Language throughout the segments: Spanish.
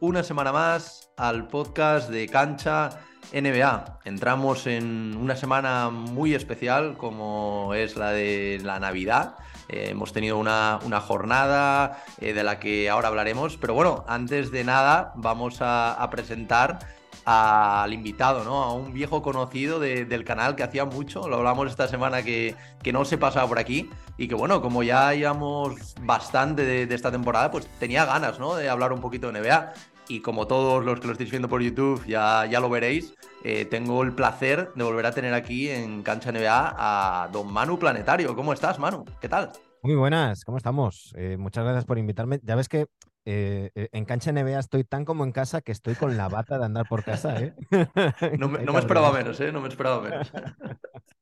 una semana más al podcast de Cancha NBA. Entramos en una semana muy especial como es la de la Navidad. Eh, hemos tenido una, jornada eh, de la que ahora hablaremos, pero bueno, antes de nada vamos a, presentar al invitado, ¿no? A un viejo conocido del canal que hacía mucho, lo hablamos esta semana que, que no se pasaba por aquí y que bueno, como ya llevamos bastante de, esta temporada, pues tenía ganas, ¿no? De hablar un poquito de NBA y como todos los que lo estáis viendo por YouTube ya, ya lo veréis, eh, tengo el placer de volver a tener aquí en Cancha NBA a don Manu Planetario. ¿Cómo estás, Manu? ¿Qué tal? Muy buenas, ¿cómo estamos? Eh, muchas gracias por invitarme. Ya ves que eh, en cancha NBA estoy tan como en casa que estoy con la bata de andar por casa, no, me, no me esperaba menos, ¿eh? No me esperaba menos.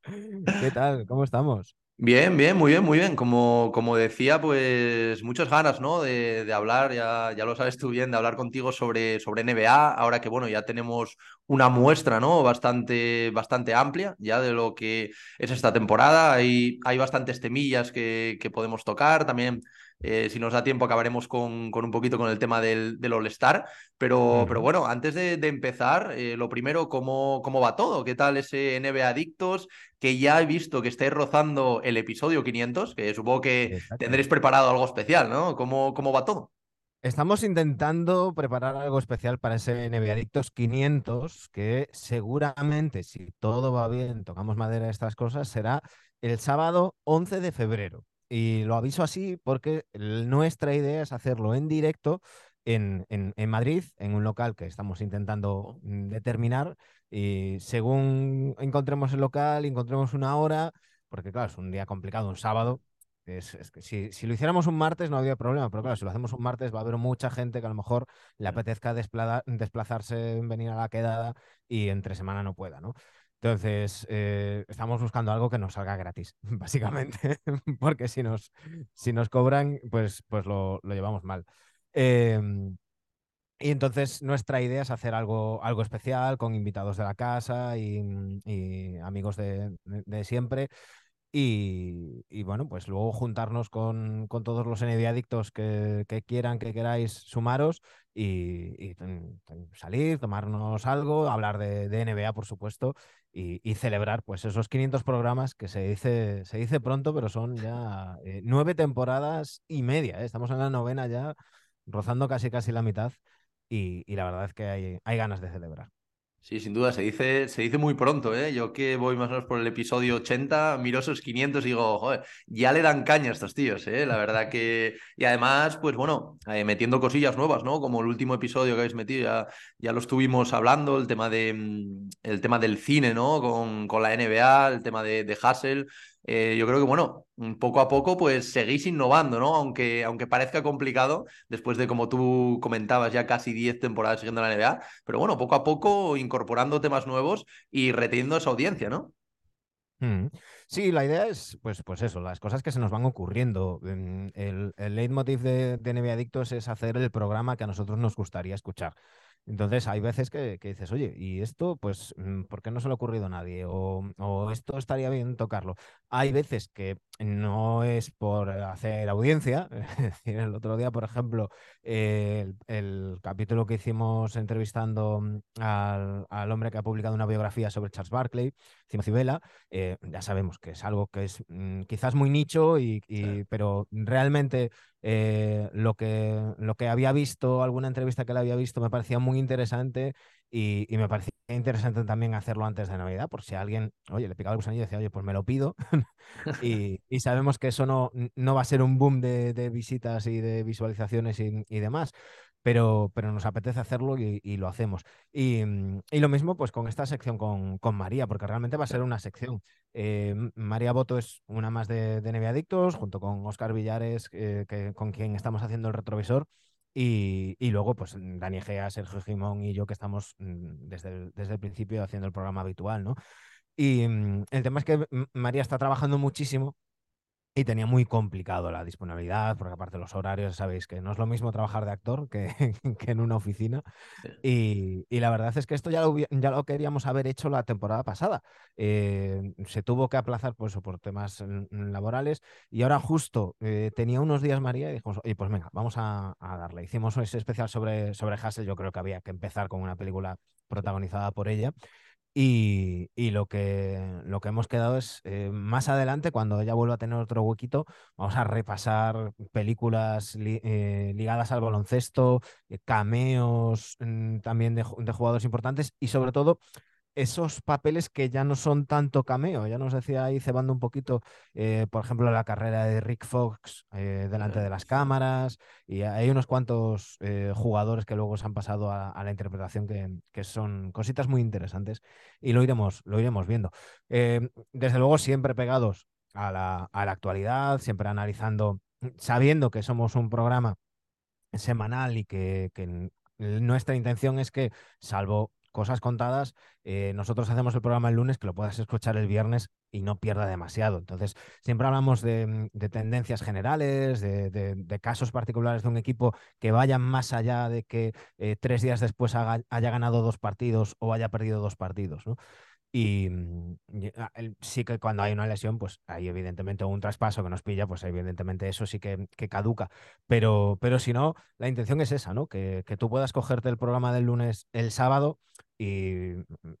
¿Qué tal? ¿Cómo estamos? Bien, bien, muy bien, muy bien. Como, como decía, pues muchas ganas, ¿no? De, hablar, ya, ya lo sabes tú bien, de hablar contigo sobre, sobre NBA, ahora que, bueno, ya tenemos una muestra, ¿no? Bastante, bastante amplia ya de lo que es esta temporada. Hay, hay bastantes temillas que, que podemos tocar, también eh, si nos da tiempo, acabaremos con, con, un poquito con el tema del, del All-Star. Pero, pero bueno, antes de, empezar, eh, lo primero, ¿cómo, ¿cómo va todo? ¿Qué tal ese NBA Adictos? Que ya he visto que estáis rozando el episodio 500, que supongo que tendréis preparado algo especial, ¿no? ¿Cómo, cómo va todo? Estamos intentando preparar algo especial para ese NBA Adictos 500, que seguramente, si todo va bien, tocamos madera de estas cosas, será el sábado 11 de febrero. Y lo aviso así porque nuestra idea es hacerlo en directo en, en, Madrid, en un local que estamos intentando mm, determinar. Y según encontremos el local, encontremos una hora, porque claro, es un día complicado, un sábado. Es, que si, si, lo hiciéramos un martes no había problema, pero claro, si lo hacemos un martes va a haber mucha gente que a lo mejor le apetezca desplazarse, venir a la quedada y entre semana no pueda, ¿no? Entonces, eh, estamos buscando algo que nos salga gratis, básicamente, porque si nos, si nos cobran, pues, pues lo, llevamos mal. Em, y entonces nuestra idea es hacer algo, algo especial con invitados de la casa y, amigos de, siempre. Y, bueno, pues luego juntarnos con, con todos los NBA adictos que, que, quieran, que queráis sumaros y, salir, tomarnos algo, hablar de, de NBA, por supuesto, y, celebrar pues esos 500 programas que se dice, se dice pronto, pero son ya eh, nueve temporadas y media. ¿eh? Estamos en la novena ya, rozando casi casi la mitad y, y la verdad es que hay, hay ganas de celebrar. Sí, sin duda, se dice, se dice muy pronto, ¿eh? Yo que voy más o menos por el episodio 80, miro esos 500 y digo, joder, ya le dan caña a estos tíos, ¿eh? La verdad que... Y además, pues bueno, eh, metiendo cosillas nuevas, ¿no? Como el último episodio que habéis metido, ya, ya lo estuvimos hablando, el tema, de, mm, el tema del cine, ¿no? Con, con la NBA, el tema de, de Hassel. Eh, yo creo que, bueno, poco a poco, pues seguís innovando, ¿no? Aunque, aunque parezca complicado, después de, como tú comentabas, ya casi 10 temporadas siguiendo la NBA, pero bueno, poco a poco incorporando temas nuevos y reteniendo esa audiencia, ¿no? Mm. Sí, la idea es, pues, pues eso, las cosas que se nos van ocurriendo. Mm, el, el leitmotiv de, de Adictos es hacer el programa que a nosotros nos gustaría escuchar. Entonces hay veces que, dices, oye, ¿y esto, pues, mm, por qué no se le ha ocurrido a nadie? O, esto estaría bien tocarlo. Hay veces que no es por hacer audiencia. el otro día, por ejemplo, el, capítulo que hicimos entrevistando mm, al, hombre que ha publicado una biografía sobre Charles Barkley, Timothy Vela, eh, ya sabemos que es algo que es mm, quizás muy nicho, y, pero realmente eh, lo, que, lo que había visto, alguna entrevista que le había visto, me parecía muy interesante y, me parecía interesante también hacerlo antes de Navidad, por si alguien, oye, le picaba el gusanillo y decía, oye, pues me lo pido. y, sabemos que eso no, no va a ser un boom de, visitas y de visualizaciones y, y demás pero, pero nos apetece hacerlo y, lo hacemos. Mm, y, lo mismo pues con esta sección con, con, María, porque realmente va a ser una sección. Eh, María Boto es una más de, de Adictos, junto con Oscar Villares, eh, que, con quien estamos haciendo el retrovisor. Y, luego, pues Dani Gea, Sergio Jimón y yo, que estamos mm, desde el, desde el principio haciendo el programa habitual, ¿no? Y mm, el tema es que María está trabajando muchísimo y tenía muy complicado la disponibilidad, porque aparte los horarios, sabéis que no es lo mismo trabajar de actor que, que en una oficina. Y, y, la verdad es que esto ya lo, ya lo queríamos haber hecho la temporada pasada. Eh, se tuvo que aplazar por eso, por temas laborales. Y ahora justo eh, tenía unos días María y dijimos, oye, pues venga, vamos a, a, darle. Hicimos ese especial sobre, sobre Hassel. Yo creo que había que empezar con una película protagonizada por ella. Y, lo, que, lo que hemos quedado es, eh, más adelante, cuando ella vuelva a tener otro huequito, vamos a repasar películas eh, ligadas al baloncesto, eh, cameos mm, también de, jugadores importantes y sobre todo esos papeles que ya no son tanto cameo. Ya nos decía ahí cebando un poquito, eh, por ejemplo, la carrera de Rick Fox eh, delante de las cámaras. Y hay unos cuantos eh, jugadores que luego se han pasado a, a la interpretación que, que, son cositas muy interesantes. Y lo iremos, lo iremos viendo. desde luego, siempre pegados a la, a la actualidad, siempre analizando, sabiendo que somos un programa semanal y que, que nuestra intención es que, salvo cosas contadas, eh, nosotros hacemos el programa el lunes, que lo puedas escuchar el viernes y no pierda demasiado. Entonces, siempre hablamos de, mm, de tendencias generales, de, de, casos particulares de un equipo que vayan más allá de que eh, tres días después haya ganado dos partidos o haya perdido dos partidos. ¿no? Y, mm, ah, sí que cuando hay una lesión, pues hay evidentemente un traspaso que nos pilla, pues evidentemente eso sí que, que caduca. Pero, pero si no, la intención es esa, ¿no? Que, que, tú puedas cogerte el programa del lunes el sábado y mm,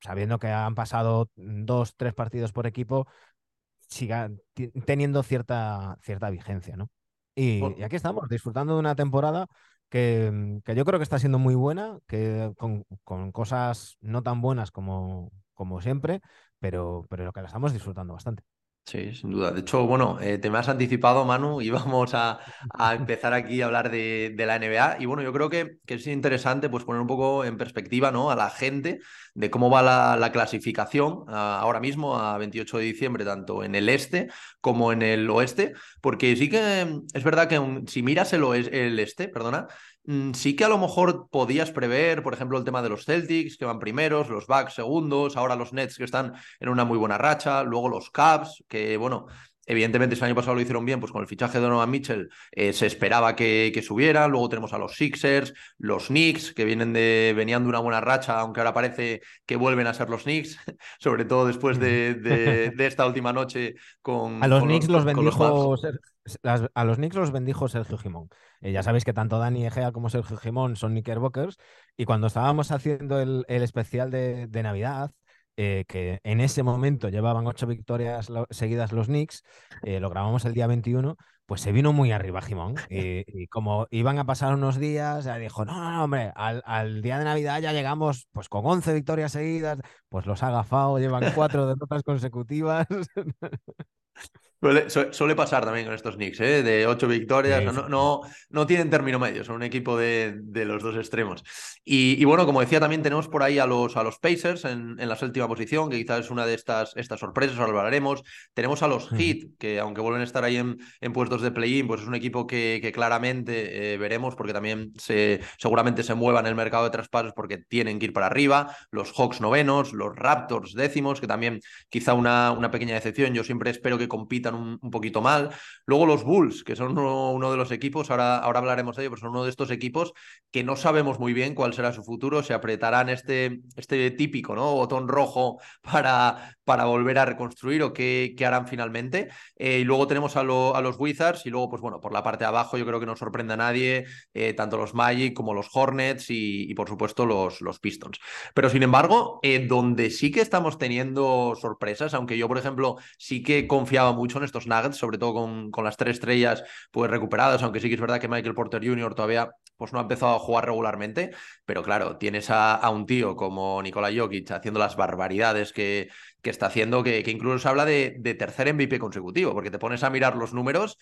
sabiendo que han pasado dos, tres partidos por equipo, siga teniendo cierta, cierta vigencia, ¿no? Y, y aquí estamos, disfrutando de una temporada que, mm, que, yo creo que está siendo muy buena, que con, con cosas no tan buenas como, como siempre, pero, pero lo que la estamos disfrutando bastante. Sí, sin duda. De hecho, bueno, eh, te me has anticipado, Manu, y vamos a, a empezar aquí a hablar de, de, la NBA. Y bueno, yo creo que, que, es interesante pues, poner un poco en perspectiva ¿no? a la gente de cómo va la, la clasificación a, ahora mismo, a 28 de diciembre, tanto en el este como en el oeste, porque sí que es verdad que si miras el, el este, perdona, sí que a lo mejor podías prever, por ejemplo, el tema de los Celtics, que van primeros, los Bucks segundos, ahora los Nets que están en una muy buena racha, luego los Cavs, que bueno, Evidentemente, este año pasado lo hicieron bien, pues con el fichaje de Donovan Mitchell eh, se esperaba que, que, subieran. Luego tenemos a los Sixers, los Knicks, que vienen de, venían de una buena racha, aunque ahora parece que vuelven a ser los Knicks, sobre todo después de, de, de esta última noche con. A los con Knicks los, los bendijo. A los Knicks los bendijo Sergio Gimón. Eh, ya sabéis que tanto Dani Egea como Sergio Gimón son Knickerbockers. Y cuando estábamos haciendo el, el especial de, de Navidad, eh, que en ese momento llevaban ocho victorias seguidas los Knicks, eh, lo grabamos el día 21, pues se vino muy arriba Gimón. Y, y, como iban a pasar unos días, ya dijo, no, no, no hombre, al, al, día de Navidad ya llegamos pues con 11 victorias seguidas, pues los ha agafado, llevan cuatro derrotas consecutivas. Suele, suele, pasar también con estos Knicks, ¿eh? de ocho victorias, sí, no, no, no, tienen término medio, son un equipo de, de los dos extremos. Y, y, bueno, como decía, también tenemos por ahí a los, a los Pacers en, en, la séptima posición, que quizás es una de estas, estas sorpresas, ahora hablaremos. Tenemos a los Heat, que aunque vuelven a estar ahí en, en puestos de play-in, pues es un equipo que, que claramente eh, veremos, porque también se, seguramente se mueva en el mercado de traspasos porque tienen que ir para arriba. Los Hawks novenos, los Raptors décimos, que también quizá una, una pequeña decepción. Yo siempre espero que compitan un, poquito mal. Luego los Bulls, que son uno, uno, de los equipos, ahora, ahora hablaremos de ello, pero son uno de estos equipos que no sabemos muy bien cuál será su futuro. Se apretarán este, este típico ¿no? botón rojo para, para volver a reconstruir o qué, harán finalmente. Eh, y luego tenemos a, lo, a, los Wizards y luego, pues bueno, por la parte de abajo yo creo que no sorprende a nadie, eh, tanto los Magic como los Hornets y, por supuesto los, los, Pistons. Pero sin embargo, eh, donde sí que estamos teniendo sorpresas, aunque yo, por ejemplo, sí que confiaba mucho en estos Nuggets, sobre todo con, con las tres estrellas pues recuperadas, aunque sí que es verdad que Michael Porter Jr. todavía pues no ha empezado a jugar regularmente, pero claro, tienes a, a un tío como Nikola Jokic haciendo las barbaridades que, que está haciendo, que, que incluso se habla de, de, tercer MVP consecutivo, porque te pones a mirar los números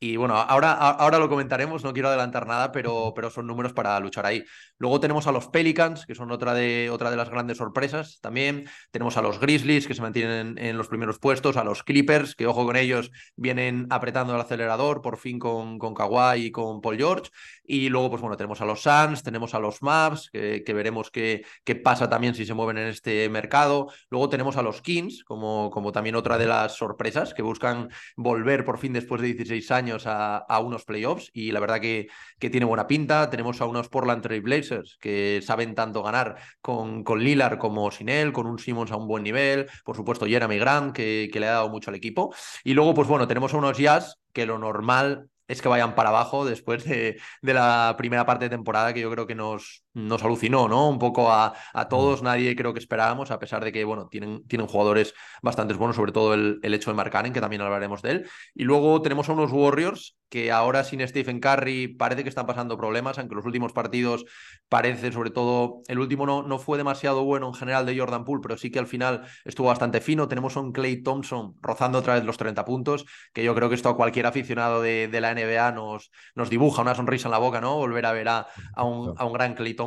Y bueno, ahora, ahora lo comentaremos, no quiero adelantar nada, pero, pero son números para luchar ahí. Luego tenemos a los Pelicans, que son otra de, otra de las grandes sorpresas también. Tenemos a los Grizzlies, que se mantienen en, los primeros puestos, a los Clippers, que ojo con ellos, vienen apretando el acelerador, por fin con, con Kawhi y con Paul George. Y luego, pues bueno, tenemos a los Suns, tenemos a los Mavs, que, veremos qué, qué, pasa también si se mueven en este mercado. Luego tenemos a los Kings, como, como también otra de las sorpresas, que buscan volver por fin después de 16 años a, unos playoffs. Y la verdad que, que tiene buena pinta. Tenemos a unos Portland Trail Blazers, que saben tanto ganar con, con Lillard como sin él, con un Simmons a un buen nivel. Por supuesto, Jeremy Grant, que, que le ha dado mucho al equipo. Y luego, pues bueno, tenemos a unos Jazz que lo normal es que vayan para abajo después de, de, la primera parte de temporada que yo creo que nos, nos alucinó, ¿no? Un poco a, a, todos, nadie creo que esperábamos, a pesar de que, bueno, tienen, tienen jugadores bastante buenos, sobre todo el, el hecho de Marcanen, que también hablaremos de él. Y luego tenemos a unos Warriors que ahora sin Stephen Curry parece que están pasando problemas, aunque los últimos partidos parece, sobre todo, el último no, no fue demasiado bueno en general de Jordan Poole, pero sí que al final estuvo bastante fino. Tenemos a un Clay Thompson rozando otra vez los 30 puntos, que yo creo que esto a cualquier aficionado de, de la NBA nos, nos dibuja una sonrisa en la boca, ¿no? Volver a ver a, a, un, a un, gran Clay Thompson.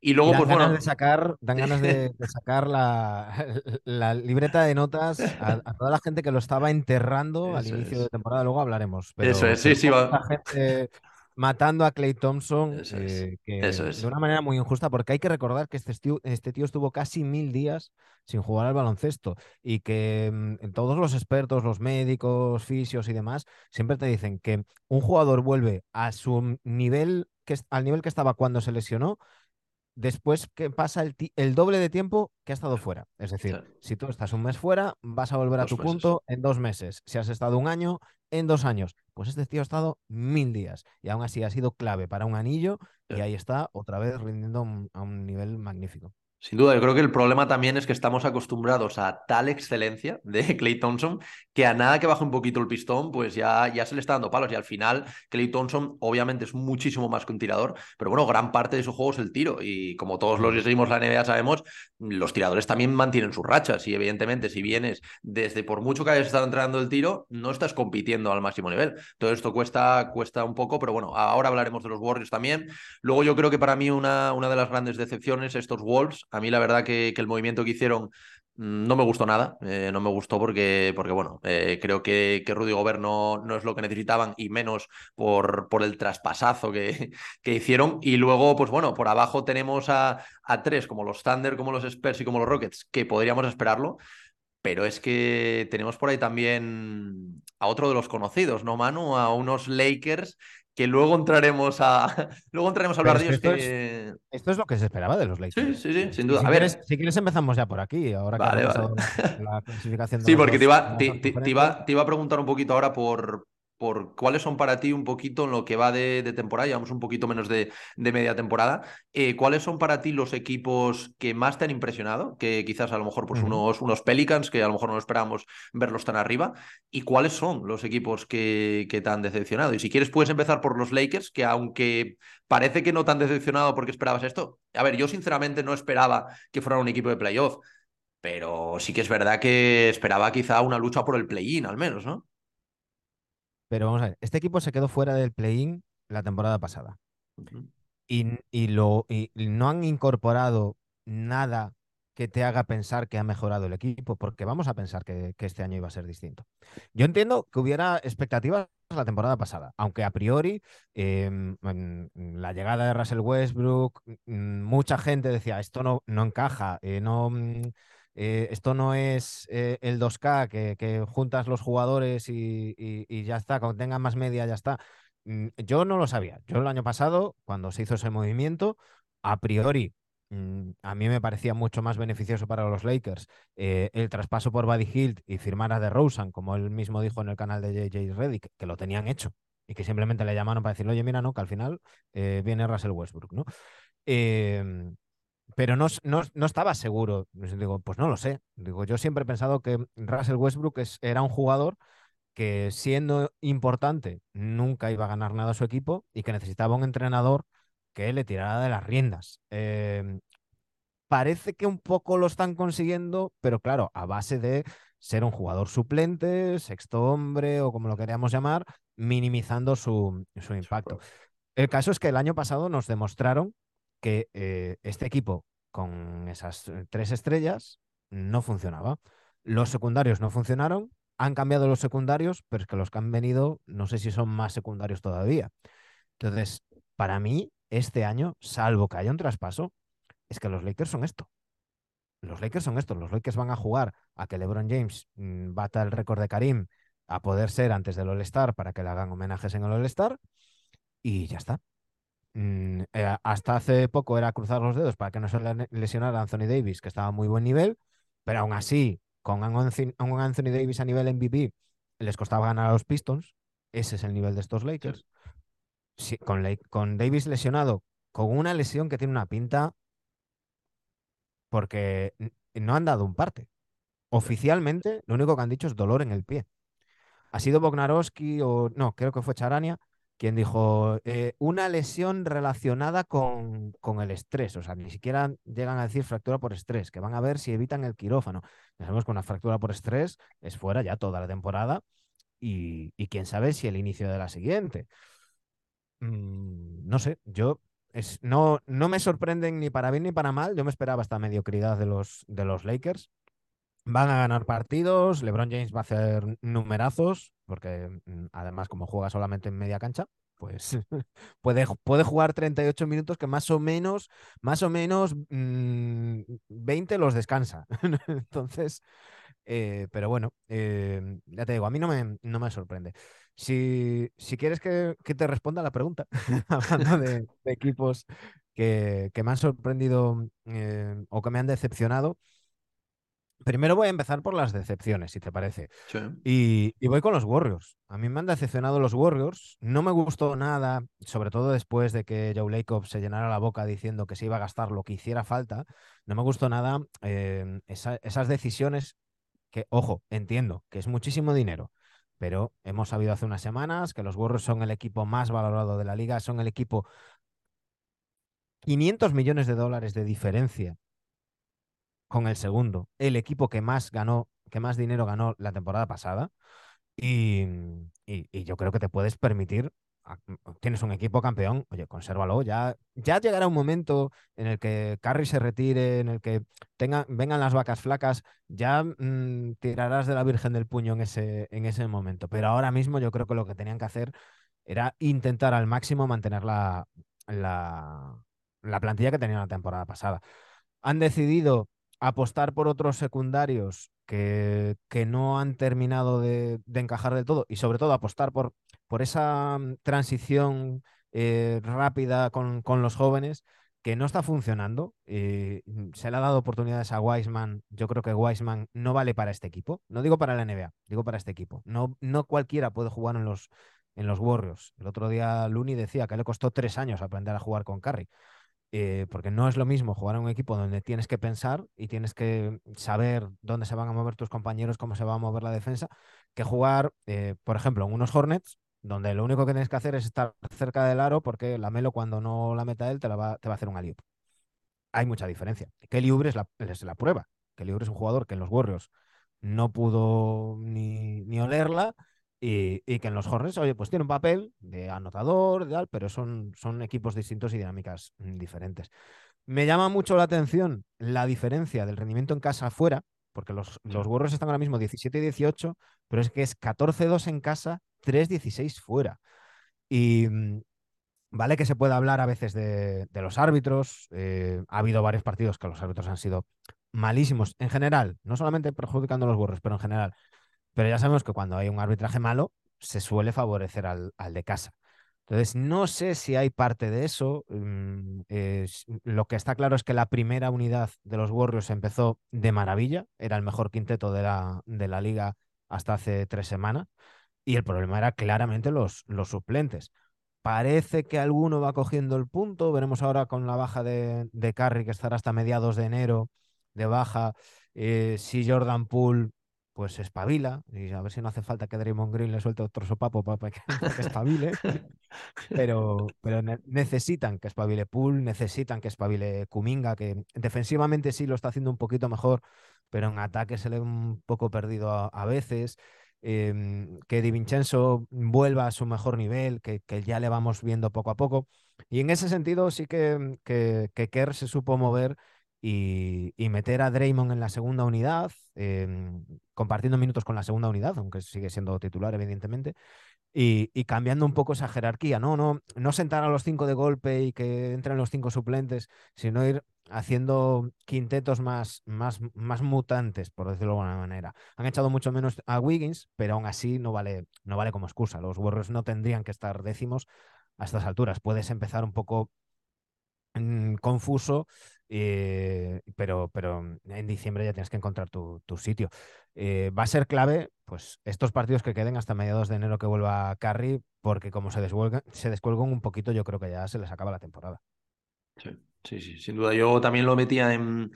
Y luego, dan pues ganas bueno. De sacar, dan ganas de, de sacar la, la, libreta de notas a, a, toda la gente que lo estaba enterrando al inicio es. de temporada, luego hablaremos. Pero, Eso es, sí, sí, va. gente matando a Clay Thompson Eso es, eh, que, eso es. de una manera muy injusta, porque hay que recordar que este tío, este tío estuvo casi mil días sin jugar al baloncesto y que mm, todos los expertos, los médicos, fisios y demás, siempre te dicen que un jugador vuelve a su nivel, que, al nivel que estaba cuando se lesionó, después que pasa el, el, doble de tiempo que ha estado fuera. Es decir, si tú estás un mes fuera, vas a volver a tu meses. punto en dos meses. Si has estado un año, en dos años. Pues este tío ha estado mil días y aún así ha sido clave para un anillo y ahí está otra vez rindiendo a un nivel magnífico. Sin duda, yo creo que el problema también es que estamos acostumbrados a tal excelencia de Clay Thompson que a nada que baje un poquito el pistón, pues ya, ya se le está dando palos. Y al final, Clay Thompson obviamente es muchísimo más que un tirador, pero bueno, gran parte de su juego es el tiro. Y como todos los que seguimos la NBA sabemos, los tiradores también mantienen sus rachas. Y evidentemente, si vienes desde por mucho que hayas estado entrenando el tiro, no estás compitiendo al máximo nivel. Todo esto cuesta, cuesta un poco, pero bueno, ahora hablaremos de los Warriors también. Luego yo creo que para mí una, una de las grandes decepciones, estos Wolves, a mí la verdad que, el movimiento que hicieron mm, no me gustó nada, eh, no me gustó porque, porque bueno, eh, creo que, que Rudy Gobert no, no, es lo que necesitaban y menos por, por el traspasazo que, que, hicieron. Y luego, pues bueno, por abajo tenemos a, a tres, como los Thunder, como los Spurs y como los Rockets, que podríamos esperarlo. Pero es que tenemos por ahí también a otro de los conocidos, ¿no, Manu? A unos Lakers que luego entraremos a luego entraremos a hablar de ellos. Esto, que... es, esto, es, lo que se esperaba de los Lakers. Sí, sí, sí, sin duda. Si, a quieres, ver. si quieres empezamos ya por aquí, ahora vale, que vale. la, la, clasificación. De sí, porque dos, te, iba, te, te, te, iba, te iba a preguntar un poquito ahora por, por cuáles son para ti un poquito en lo que va de, de temporada, llevamos un poquito menos de, de media temporada, eh, ¿cuáles son para ti los equipos que más te han impresionado? Que quizás a lo mejor pues, uh -huh. unos, unos Pelicans, que a lo mejor no esperábamos verlos tan arriba, y cuáles son los equipos que, que te han decepcionado. Y si quieres puedes empezar por los Lakers, que aunque parece que no te han decepcionado porque esperabas esto, a ver, yo sinceramente no esperaba que fueran un equipo de playoff, pero sí que es verdad que esperaba quizá una lucha por el play-in al menos, ¿no? Pero vamos a ver, este equipo se quedó fuera del play-in la temporada pasada. Uh -huh. y, y, lo, y no han incorporado nada que te haga pensar que ha mejorado el equipo, porque vamos a pensar que, que este año iba a ser distinto. Yo entiendo que hubiera expectativas la temporada pasada, aunque a priori eh, la llegada de Russell Westbrook, mucha gente decía, esto no, no encaja, eh, no... Eh, esto no es eh, el 2K que, juntas los jugadores y, ya está, cuando tengan más media ya está. Mm, yo no lo sabía. Yo el año pasado, cuando se hizo ese movimiento, a priori mm, a mí me parecía mucho más beneficioso para los Lakers eh, el traspaso por Buddy Hield y firmar a DeRozan, como él mismo dijo en el canal de JJ Reddick, que lo tenían hecho y que simplemente le llamaron para decirle, oye, mira, no, que al final viene Russell Westbrook, ¿no? Eh, pero no, no, no, estaba seguro. Digo, pues no lo sé. Digo, yo siempre he pensado que Russell Westbrook es, era un jugador que siendo importante nunca iba a ganar nada a su equipo y que necesitaba un entrenador que le tirara de las riendas. Eh, parece que un poco lo están consiguiendo, pero claro, a base de ser un jugador suplente, sexto hombre o como lo queríamos llamar, minimizando su, su impacto. El caso es que el año pasado nos demostraron que eh, este equipo con esas eh, tres estrellas no funcionaba. Los secundarios no funcionaron, han cambiado los secundarios, pero es que los que han venido no sé si son más secundarios todavía. Entonces, para mí, este año, salvo que haya un traspaso, es que los Lakers son esto. Los Lakers son estos. Los Lakers van a jugar a que LeBron James mm, bata el récord de Karim a poder ser antes del All-Star para que le hagan homenajes en el All-Star y ya está. Mm, eh, hasta hace poco era cruzar los dedos para que no se lesionara Anthony Davis, que estaba a muy buen nivel, pero aún así, con un Anthony Davis a nivel MVP, les costaba ganar a los Pistons. Ese es el nivel de estos Lakers. con, con Davis lesionado, con una lesión que tiene una pinta, porque no han dado un parte. Oficialmente, lo único que han dicho es dolor en el pie. Ha sido Bognarowski o no, creo que fue Charania quien dijo eh, una lesión relacionada con, con, el estrés. O sea, ni siquiera llegan a decir fractura por estrés, que van a ver si evitan el quirófano. Sabemos que una fractura por estrés es fuera ya toda la temporada y, quién sabe si el inicio de la siguiente. Mm, no sé, yo es, no, no me sorprenden ni para bien ni para mal. Yo me esperaba esta mediocridad de los, de los Lakers. Van a ganar partidos, LeBron James va a hacer numerazos, porque mm, además como juega solamente en media cancha, pues puede, puede jugar 38 minutos que más o menos, más o menos 20 mm, los descansa. Entonces, eh, pero bueno, eh, ya te digo, a mí no me, no me sorprende. Si, si quieres que, te responda la pregunta, hablando de, equipos que, que, me han sorprendido eh, o que me han decepcionado, Primero voy a empezar por las decepciones, si te parece. Y, voy con los Warriors. A mí me han decepcionado los Warriors. No me gustó nada, sobre todo después de que Joe Lacob se llenara la boca diciendo que se iba a gastar lo que hiciera falta. No me gustó nada em, esas decisiones que, ojo, entiendo que es muchísimo dinero, pero hemos sabido hace unas semanas que los Warriors son el equipo más valorado de la liga, son el equipo 500 millones de dólares de diferencia con el segundo, el equipo que más ganó, que más dinero ganó la temporada pasada. Y, yo creo que te puedes permitir, tienes un equipo campeón, oye, consérvalo, ya, ya llegará un momento en el que Curry se retire, en el que vengan las vacas flacas, ya mm, tirarás de la Virgen del Puño en ese, en ese momento. Pero ahora mismo yo creo que lo que tenían que hacer era intentar al máximo mantener la, la, la plantilla que tenían la temporada pasada. Han decidido apostar por otros secundarios que, que no han terminado de, encajar del todo y sobre todo apostar por, por esa mm, transición eh, rápida con, con, los jóvenes que no está funcionando. Eh, mm, se le ha dado oportunidades a Wiseman. Yo creo que Wiseman no vale para este equipo. No digo para la NBA, digo para este equipo. No, no cualquiera puede jugar en los, en los Warriors. El otro día Looney decía que le costó tres años aprender a jugar con Curry. Eh, porque no es lo mismo jugar en un equipo donde tienes que pensar y tienes que saber dónde se van a mover tus compañeros, cómo se va a mover la defensa, que jugar, eh, por ejemplo, en unos Hornets, donde lo único que tienes que hacer es estar cerca del aro porque la Melo cuando no la meta él te, la va, te va a hacer un alley Hay mucha diferencia. Kelly Oubre es la, es la prueba. Kelly Oubre es un jugador que en los Warriors no pudo ni, ni olerla y, que en los Hornets, oye, pues tiene un papel de anotador, de tal, pero son, son equipos distintos y dinámicas mm, diferentes. Me llama mucho la atención la diferencia del rendimiento en casa afuera, porque los, los Warriors están ahora mismo 17 y 18, pero es que es 14-2 en casa, 3-16 fuera. Y mm, vale que se puede hablar a veces de, los árbitros, eh, ha habido varios partidos que los árbitros han sido malísimos en general, no solamente perjudicando a los Warriors, pero en general. Pero ya sabemos que cuando hay un arbitraje malo, se suele favorecer al, de casa. Entonces, no sé si hay parte de eso. Mm, lo que está claro es que la primera unidad de los Warriors empezó de maravilla. Era el mejor quinteto de la, liga hasta hace tres semanas. Y el problema era claramente los, los suplentes. Parece que alguno va cogiendo el punto. Veremos ahora con la baja de, de Curry, que estará hasta mediados de enero de baja. Eh, si Jordan Poole pues espabila y a ver si no hace falta que Draymond Green le suelte otro sopapo para que, espabile, pero, pero necesitan que espabile Pool, necesitan que espabile Kuminga, que defensivamente sí lo está haciendo un poquito mejor, pero en ataque se le un poco perdido a, veces. Em, que Di Vincenzo vuelva a su mejor nivel, que, ya le vamos viendo poco a poco. Y en ese sentido sí que, que, que Kerr se supo mover y, meter a Draymond en la segunda unidad, em, compartiendo minutos con la segunda unidad, aunque sigue siendo titular, evidentemente, y, cambiando un poco esa jerarquía, ¿no? No, no sentar a los cinco de golpe y que entren los cinco suplentes, sino ir haciendo quintetos más, más, más mutantes, por decirlo de alguna manera. Han echado mucho menos a Wiggins, pero aún así no vale, no vale como excusa. Los Warriors no tendrían que estar décimos a estas alturas. Puedes empezar un poco mm, confuso eh, pero, pero en diciembre ya tienes que encontrar tu, sitio. Eh, va a ser clave, pues, estos partidos que queden hasta mediados de enero que vuelva Carry, porque como se se descuelgan un poquito, yo creo que ya se les acaba la temporada. Sí, sí, sí, sin duda. Yo también lo metía en,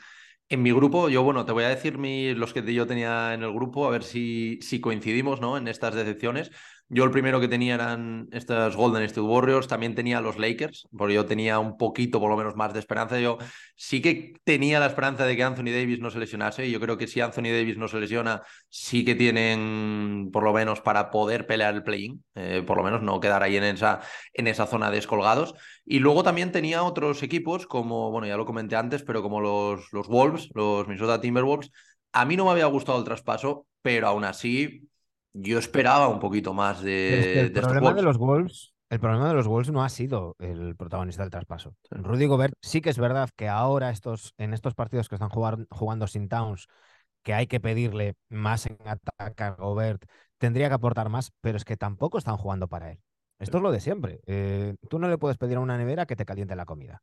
en mi grupo. Yo, bueno, te voy a decir los que yo tenía en el grupo, a ver si, si coincidimos ¿no? en estas decepciones. Yo el primero que tenía eran estos Golden State Warriors, también tenía los Lakers, porque yo tenía un poquito por lo menos más de esperanza. Yo sí que tenía la esperanza de que Anthony Davis no se lesionase, yo creo que si Anthony Davis no se lesiona, sí que tienen por lo menos para poder pelear el play-in, eh, por lo menos no quedar ahí en esa, en esa zona descolgados. Y luego también tenía otros equipos, como, bueno, ya lo comenté antes, pero como los, los Wolves, los Minnesota Timberwolves. A mí no me había gustado el traspaso, pero aún así yo esperaba un poquito más de, el problema de los Wolves. El problema de los Wolves no ha sido el protagonista del traspaso. Rudy Gobert sí que es verdad que ahora estos, en estos partidos que están jugando sin Towns, que hay que pedirle más en ataque a Gobert, tendría que aportar más, pero es que tampoco están jugando para él. Esto es lo de siempre. Eh, tú no le puedes pedir a una nevera que te caliente la comida.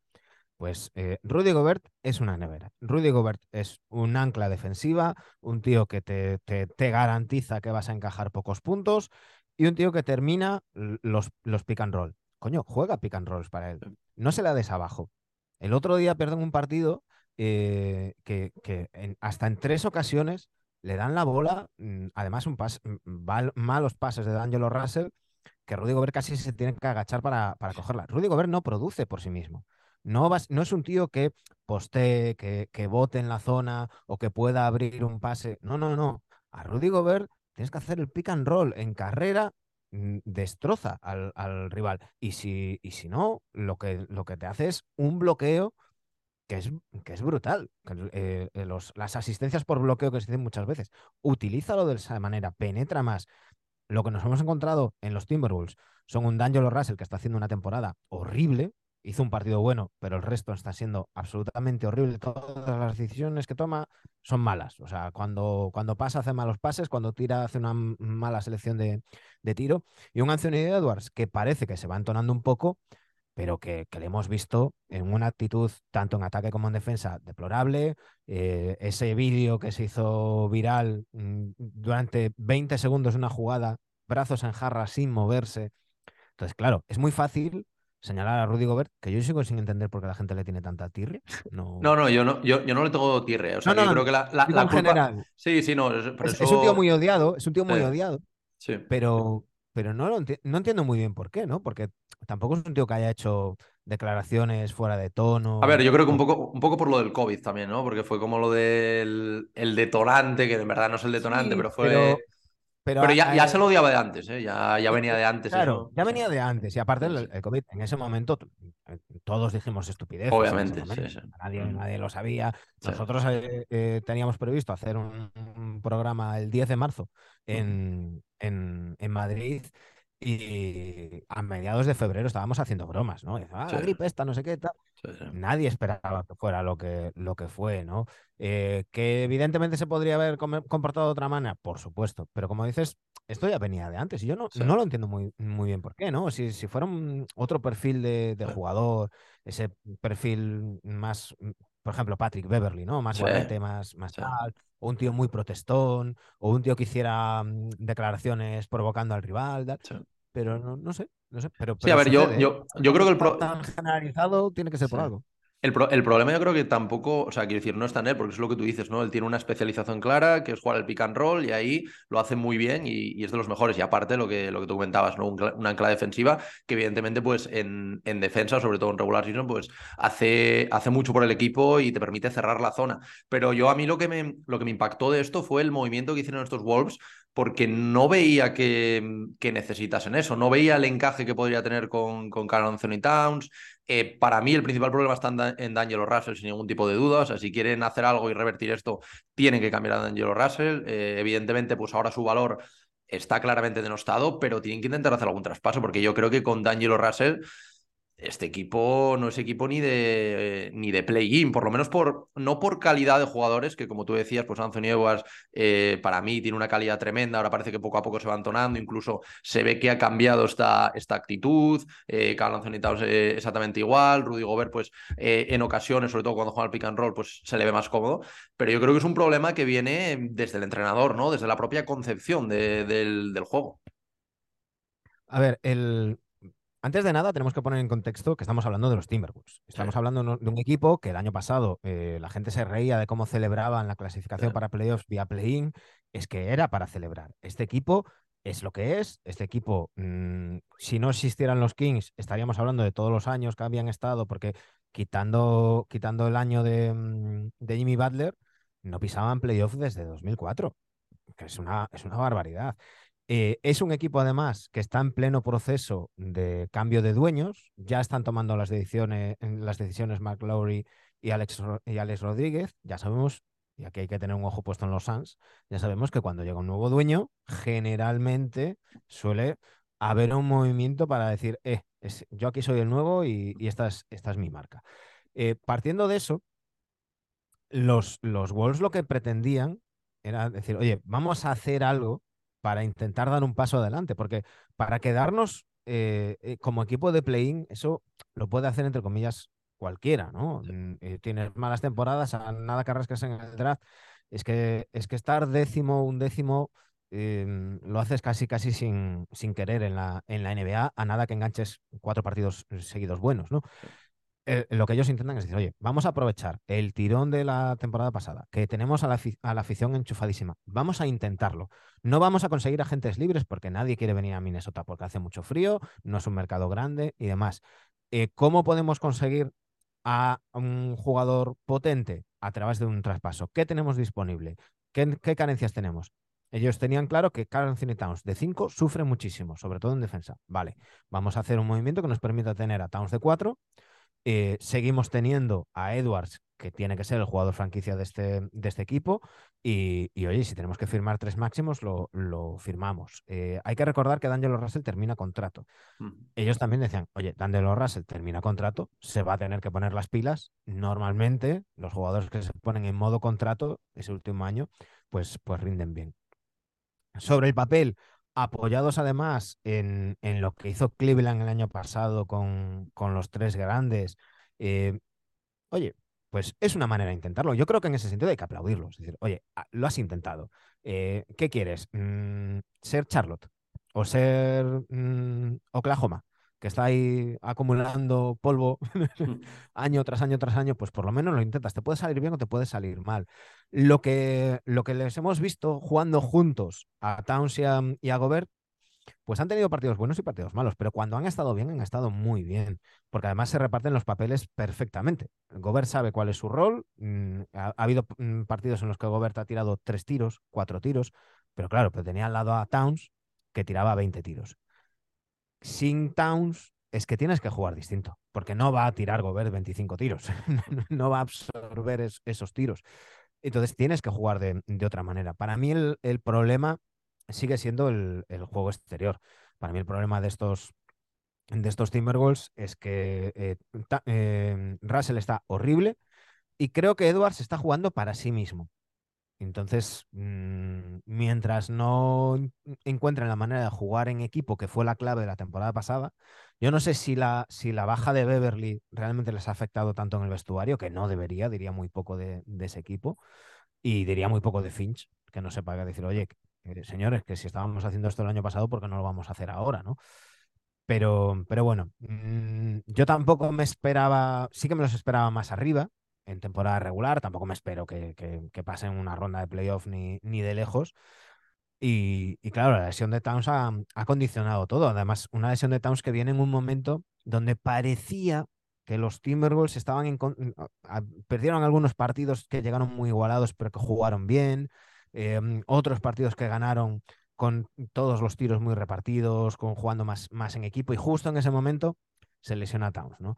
Pues eh, Rudy Gobert es una nevera. Rudy Gobert es un ancla defensiva, un tío que te, te, garantiza que vas a encajar pocos puntos y un tío que termina los, los pick and roll. Coño, juega pick and rolls para él. No se la des abajo. El otro día perdón un partido eh, que, hasta en tres ocasiones le dan la bola, mm, además un pas, mm, malos pases de D'Angelo Russell, que Rudy Gobert casi se tiene que agachar para, para cogerla. Rudy Gobert no produce por sí mismo. No, no es un tío que postee, que, que bote en la zona o que pueda abrir un pase. No, no, no. A Rudy Gobert tienes que hacer el pick and roll en carrera, mm, destroza al, rival. Y si, y si no, lo que, lo que te hace es un bloqueo que es, que es brutal. Eh, eh, las asistencias por bloqueo que se dicen muchas veces. Utilízalo de esa manera, penetra más. Lo que nos hemos encontrado en los Timberwolves son un D'Angelo Russell que está haciendo una temporada horrible, hizo un partido bueno, pero el resto está siendo absolutamente horrible. Todas las decisiones que toma son malas. O sea, cuando, cuando pasa hace malos pases, cuando tira hace una mala selección de, tiro. Y un Anthony Edwards que parece que se va entonando un poco, pero que, le hemos visto en una actitud tanto en ataque como en defensa deplorable. Eh, ese vídeo que se hizo viral mm, durante 20 segundos de una jugada, brazos en jarra sin moverse. Entonces, claro, es muy fácil señalar a Rudy Gobert, que yo sigo sin entender por qué la gente le tiene tanta tirre. No, no, yo, no yo, yo, no le tengo tirre. O sea, yo creo que la, la, en general. Sí, sí, no. Es, un tío muy odiado, es un tío muy odiado. Sí. Pero, pero no, lo no entiendo muy bien por qué, ¿no? Porque tampoco es un tío que haya hecho declaraciones fuera de tono. A ver, yo creo que un poco, un poco por lo del COVID también, ¿no? Porque fue como lo del el detonante, que de verdad no es el detonante, pero fue. Pero, ya, se lo odiaba de antes, ¿eh? ya, ya venía de antes. Claro, ya venía de antes. Y aparte, el, COVID, en ese momento, eh, todos dijimos estupidez. Obviamente, Nadie, mm. nadie, lo sabía. Nosotros eh, teníamos previsto hacer un, programa el 10 de marzo en, en, en Madrid y a mediados de febrero estábamos haciendo bromas, ¿no? Ah, la gripe esta, no sé qué tal. Nadie esperaba que fuera lo que, lo que fue, ¿no? Eh, que evidentemente se podría haber comportado de otra manera, por supuesto. Pero como dices, esto ya venía de antes y yo no, no lo entiendo muy, muy bien por qué, ¿no? Si, si fuera otro perfil de, jugador, ese perfil más, por ejemplo, Patrick Beverly, ¿no? Más fuerte, más, más tal o un tío muy protestón, o un tío que hiciera mm, declaraciones provocando al rival. Pero no, no sé, no sé. Pero, sí, a ver, yo, yo, yo creo que el pro... tan generalizado tiene que ser por algo. El, problema yo creo que tampoco, o sea, quiero decir, no está en él, porque es lo que tú dices, ¿no? Él tiene una especialización clara, que es jugar el pick and roll, y ahí lo hace muy bien y, es de los mejores. Y aparte, lo que, lo que tú comentabas, ¿no? una ancla defensiva, que evidentemente, pues, en, en, defensa, sobre todo en regular season, pues, hace, hace mucho por el equipo y te permite cerrar la zona. Pero yo a mí lo que me, lo que me impactó de esto fue el movimiento que hicieron estos Wolves, porque no veía que, que, necesitasen eso, no veía el encaje que podría tener con, con Carl Anthony Towns, eh, para mí el principal problema está en, D'Angelo Russell, sin ningún tipo de duda. O sea, si quieren hacer algo y revertir esto, tienen que cambiar a D'Angelo Russell. Eh, evidentemente, pues ahora su valor está claramente denostado, pero tienen que intentar hacer algún traspaso, porque yo creo que con D'Angelo Russell este equipo no es equipo ni de, ni de play-in, por lo menos por, no por calidad de jugadores, que como tú decías, pues Anthony Edwards eh, para mí tiene una calidad tremenda, ahora parece que poco a poco se va entonando, incluso se ve que ha cambiado esta, esta actitud, eh, Carl Anthony Towns eh, exactamente igual, Rudy Gobert pues eh, en ocasiones, sobre todo cuando juega al pick and roll, pues se le ve más cómodo, pero yo creo que es un problema que viene desde el entrenador, ¿no? Desde la propia concepción del, del juego. A ver, el, antes de nada, tenemos que poner en contexto que estamos hablando de los Timberwolves. Estamos hablando de un equipo que el año pasado eh, la gente se reía de cómo celebraban la clasificación para playoffs vía play-in. Es que era para celebrar. Este equipo es lo que es. Este equipo, mm, si no existieran los Kings, estaríamos hablando de todos los años que habían estado, porque quitando, quitando el año de, mm, de Jimmy Butler, no pisaban playoffs desde 2004, que es una, es una barbaridad. Eh, es un equipo además que está en pleno proceso de cambio de dueños. Ya están tomando las decisiones, las decisiones Mark y Alex, y Alex Rodríguez. Ya sabemos, y aquí hay que tener un ojo puesto en los Suns, ya sabemos que cuando llega un nuevo dueño, generalmente suele haber un movimiento para decir, eh, yo aquí soy el nuevo y, esta, es, esta, es, mi marca. Eh, partiendo de eso, los, los Wolves lo que pretendían era decir, oye, vamos a hacer algo para intentar dar un paso adelante, porque para quedarnos eh, eh, como equipo de play-in, eso lo puede hacer entre comillas cualquiera, ¿no? Mm, eh, tienes malas temporadas, a nada que rasques en el draft. Es que, es que estar décimo, un décimo, em, lo haces casi casi sin, sin querer en la, en la NBA, a nada que enganches cuatro partidos seguidos buenos, ¿no? Eh, lo que ellos intentan es decir, oye, vamos a aprovechar el tirón de la temporada pasada, que tenemos a la, afición enchufadísima, vamos a intentarlo. No vamos a conseguir agentes libres porque nadie quiere venir a Minnesota porque hace mucho frío, no es un mercado grande y demás. Eh, ¿Cómo podemos conseguir a un jugador potente a través de un traspaso? ¿Qué tenemos disponible? ¿Qué, carencias tenemos? Ellos tenían claro que Carl Anthony Towns de 5 sufre muchísimo, sobre todo en defensa. Vale, vamos a hacer un movimiento que nos permita tener a Towns de 4 eh, seguimos teniendo a Edwards, que tiene que ser el jugador franquicia de este, de este equipo. Y, oye, si tenemos que firmar tres máximos, lo, firmamos. Eh, hay que recordar que D'Angelo Russell termina contrato. Ellos también decían, oye, D'Angelo Russell termina contrato, se va a tener que poner las pilas. Normalmente, los jugadores que se ponen en modo contrato ese último año, pues, pues rinden bien. Sobre el papel, apoyados además en, lo que hizo Cleveland el año pasado con, con los tres grandes, eh, oye, pues es una manera de intentarlo. Yo creo que en ese sentido hay que aplaudirlo. Es decir, oye, ah, lo has intentado. Eh, ¿Qué quieres? Mm, ¿Ser Charlotte o ser mm, Oklahoma? Que está ahí acumulando polvo mm. año tras año tras año, pues por lo menos lo intentas. Te puede salir bien o te puede salir mal. Lo que, lo que les hemos visto jugando juntos a Towns y a, Gobert, pues han tenido partidos buenos y partidos malos, pero cuando han estado bien, han estado muy bien, porque además se reparten los papeles perfectamente. Gobert sabe cuál es su rol. Mm, ha, habido mm, partidos en los que Gobert ha tirado tres tiros, cuatro tiros, pero claro, pero tenía al lado a Towns que tiraba 20 tiros sin Towns es que tienes que jugar distinto, porque no va a tirar Gobert 25 tiros, no va a absorber esos tiros. Entonces tienes que jugar de, otra manera. Para mí el, problema sigue siendo el, juego exterior. Para mí el problema de estos, de estos Timberwolves es que eh, eh, Russell está horrible y creo que Edwards está jugando para sí mismo. Entonces, mm, mientras no encuentren la manera de jugar en equipo, que fue la clave de la temporada pasada, yo no sé si la, si la baja de Beverly realmente les ha afectado tanto en el vestuario, que no debería, diría muy poco de, ese equipo, y diría muy poco de Finch, que no sepa decir, oye, señores, que si estábamos haciendo esto el año pasado, ¿por qué no lo vamos a hacer ahora? ¿no? Pero, pero bueno, mm, yo tampoco me esperaba, sí que me los esperaba más arriba en temporada regular, tampoco me espero que, que, pasen una ronda de playoff ni, ni de lejos. Y, claro, la lesión de Towns ha, ha, condicionado todo. Además, una lesión de Towns que viene en un momento donde parecía que los Timberwolves estaban en, perdieron algunos partidos que llegaron muy igualados, pero que jugaron bien. Em, otros partidos que ganaron con todos los tiros muy repartidos, con jugando más, más en equipo. Y justo en ese momento se lesiona Towns, ¿no?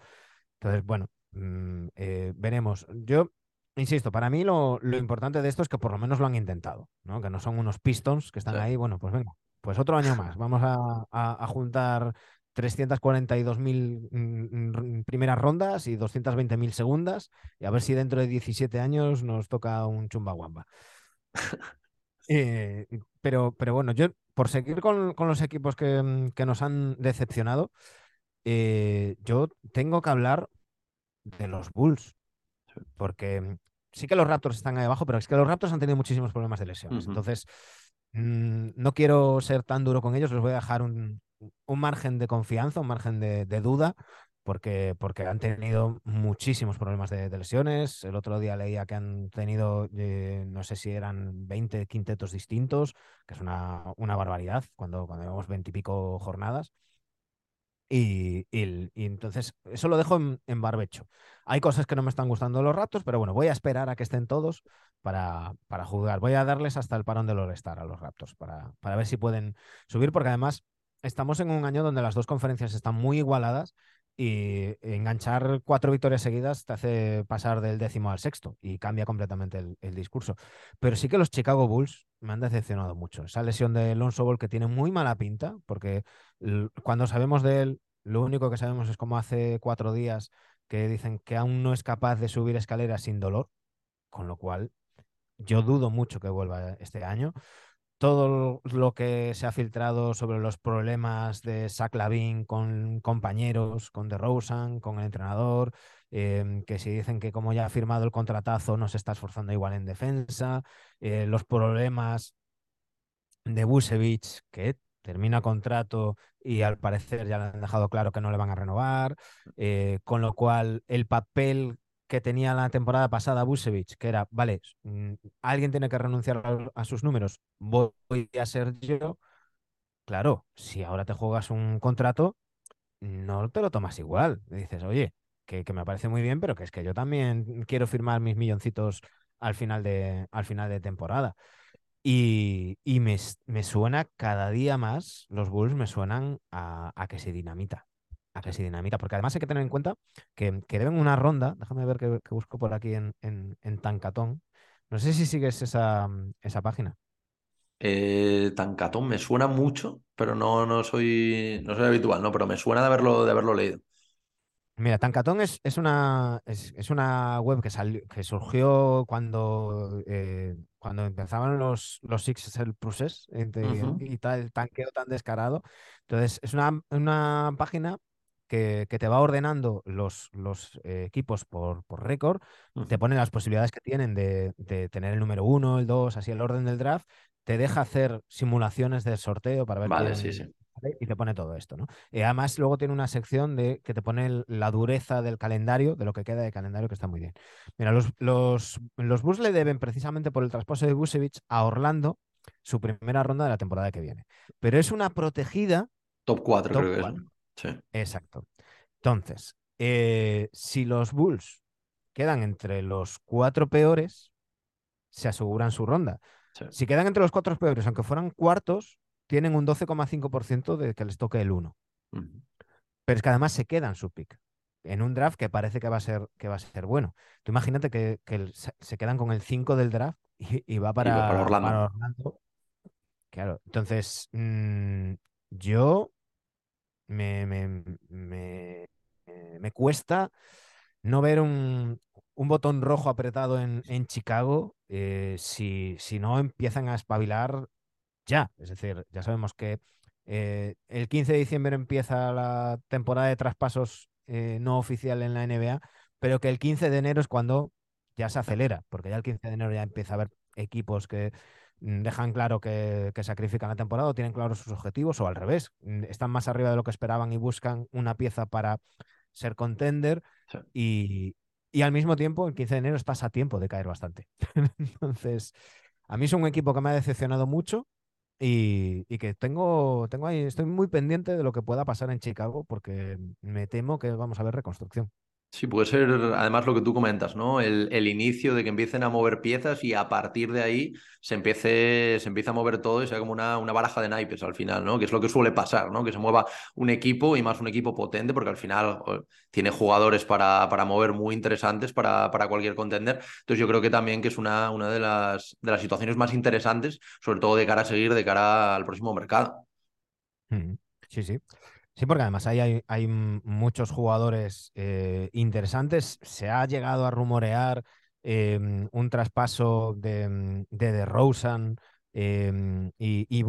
Entonces, bueno, mm, eh, veremos. Yo insisto, para mí lo, importante de esto es que por lo menos lo han intentado, ¿no? Que no son unos Pistons que están ahí, bueno, pues venga, pues otro año más. Vamos a, a juntar 342.000 mm, mm, primeras rondas y 220.000 segundas, y a ver si dentro de 17 años nos toca un chumbaguamba. eh, pero, pero bueno, yo por seguir con, los equipos que, que, nos han decepcionado, eh, yo tengo que hablar de los Bulls, porque sí que los Raptors están ahí abajo, pero es que los Raptors han tenido muchísimos problemas de lesiones. Entonces, no quiero ser tan duro con ellos, les voy a dejar un, un margen de confianza, un margen de, duda, porque, porque han tenido muchísimos problemas de, lesiones. El otro día leía que han tenido, eh, no sé si eran 20 quintetos distintos, que es una, una barbaridad cuando, cuando llevamos 20 y pico jornadas. Y, entonces eso lo dejo en, barbecho. Hay cosas que no me están gustando los ratos, pero bueno, voy a esperar a que estén todos para, para jugar. Voy a darles hasta el parón de All-Star a los Raptors para, para ver si pueden subir, porque además estamos en un año donde las dos conferencias están muy igualadas y enganchar cuatro victorias seguidas te hace pasar del décimo al sexto y cambia completamente el, discurso. Pero sí que los Chicago Bulls me han decepcionado mucho. Esa lesión de Alonso Ball que tiene muy mala pinta, porque cuando sabemos de él, lo único que sabemos es como hace cuatro días que dicen que aún no es capaz de subir escaleras sin dolor, con lo cual yo dudo mucho que vuelva este año todo lo que se ha filtrado sobre los problemas de Zach Lavin con compañeros, con DeRozan, con el entrenador, em, que si dicen que como ya ha firmado el contratazo no se está esforzando igual en defensa, eh, los problemas de Busevich, que termina contrato y al parecer ya le han dejado claro que no le van a renovar, eh, con lo cual el papel que tenía la temporada pasada Busevich, que era, vale, mm, alguien tiene que renunciar a, sus números, voy a ser yo. Claro, si ahora te juegas un contrato, no te lo tomas igual. Dices, oye, que, me parece muy bien, pero que es que yo también quiero firmar mis milloncitos al final de, al final de temporada. Y, me, suena cada día más, los Bulls me suenan a, a que se dinamita a que dinamita, porque además hay que tener en cuenta que, deben una ronda, déjame ver que, busco por aquí en, en, Tancatón. No sé si sigues esa, esa página. Eh, Tancatón me suena mucho, pero no, no, soy, no soy habitual, ¿no? Pero me suena de haberlo, de haberlo leído. Mira, Tancatón es, es, una, es, una web que, salió, que surgió cuando, eh, cuando empezaban los, los el Process y tal, el tanqueo tan descarado. Entonces, es una, una página que, te va ordenando los, los eh, equipos por, por récord, te pone las posibilidades que tienen de, tener el número uno, el dos, así el orden del draft, te deja hacer simulaciones de sorteo para ver vale, sí, sí. y te pone todo esto, ¿no? Y además luego tiene una sección de que te pone la dureza del calendario, de lo que queda de calendario, que está muy bien. Mira, los, los, los Bulls le deben precisamente por el traspaso de Busevich a Orlando su primera ronda de la temporada que viene. Pero es una protegida. Top 4, creo que es. Exacto. Entonces, eh, si los Bulls quedan entre los cuatro peores, se aseguran su ronda. Si quedan entre los cuatro peores, aunque fueran cuartos, tienen un 12,5% de que les toque el 1. Pero es que además se quedan su pick en un draft que parece que va a ser, que va a ser bueno. Tú imagínate que, se quedan con el 5 del draft y, va para, Orlando. Claro, entonces mm, yo me, me, me, cuesta no ver un, botón rojo apretado en, Chicago eh, si, si, no empiezan a espabilar ya. Es decir, ya sabemos que eh, el 15 de diciembre empieza la temporada de traspasos eh, no oficial en la NBA, pero que el 15 de enero es cuando ya se acelera, porque ya el 15 de enero ya empieza a haber equipos que dejan claro que, sacrifican la temporada o tienen claros sus objetivos o al revés, mm, están más arriba de lo que esperaban y buscan una pieza para ser contender y, y al mismo tiempo el 15 de enero estás a tiempo de caer bastante. Entonces, a mí es un equipo que me ha decepcionado mucho y, que tengo, tengo ahí, estoy muy pendiente de lo que pueda pasar en Chicago porque me temo que vamos a ver reconstrucción. Sí, puede ser además lo que tú comentas, ¿no? El, inicio de que empiecen a mover piezas y a partir de ahí se empiece, se empieza a mover todo y sea como una, una baraja de naipes al final, ¿no? Que es lo que suele pasar, ¿no? Que se mueva un equipo y más un equipo potente, porque al final tiene jugadores para, para mover muy interesantes para, para, cualquier contender. Entonces yo creo que también que es una, una de, las, de las situaciones más interesantes, sobre todo de cara a seguir, de cara al próximo mercado. Mm, sí, sí. Sí, porque además ahí hay, muchos jugadores eh, interesantes. Se ha llegado a rumorear em, un traspaso de, de DeRozan em, y, y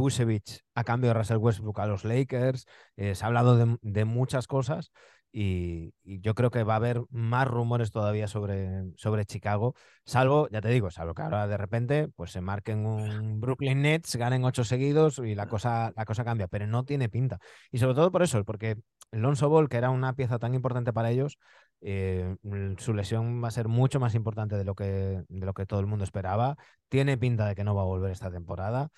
a cambio de Russell Westbrook a los Lakers. Eh, se ha hablado de muchas cosas y, yo creo que va a haber más rumores todavía sobre, sobre Chicago, salvo, ya te digo, salvo que ahora de repente pues se marquen un Brooklyn Nets, ganen ocho seguidos y la cosa, la cosa cambia, pero no tiene pinta. Y sobre todo por eso, porque Lonzo Ball, que era una pieza tan importante para ellos, eh, su lesión va a ser mucho más importante de lo, que, de lo que todo el mundo esperaba. Tiene pinta de que no va a volver esta temporada.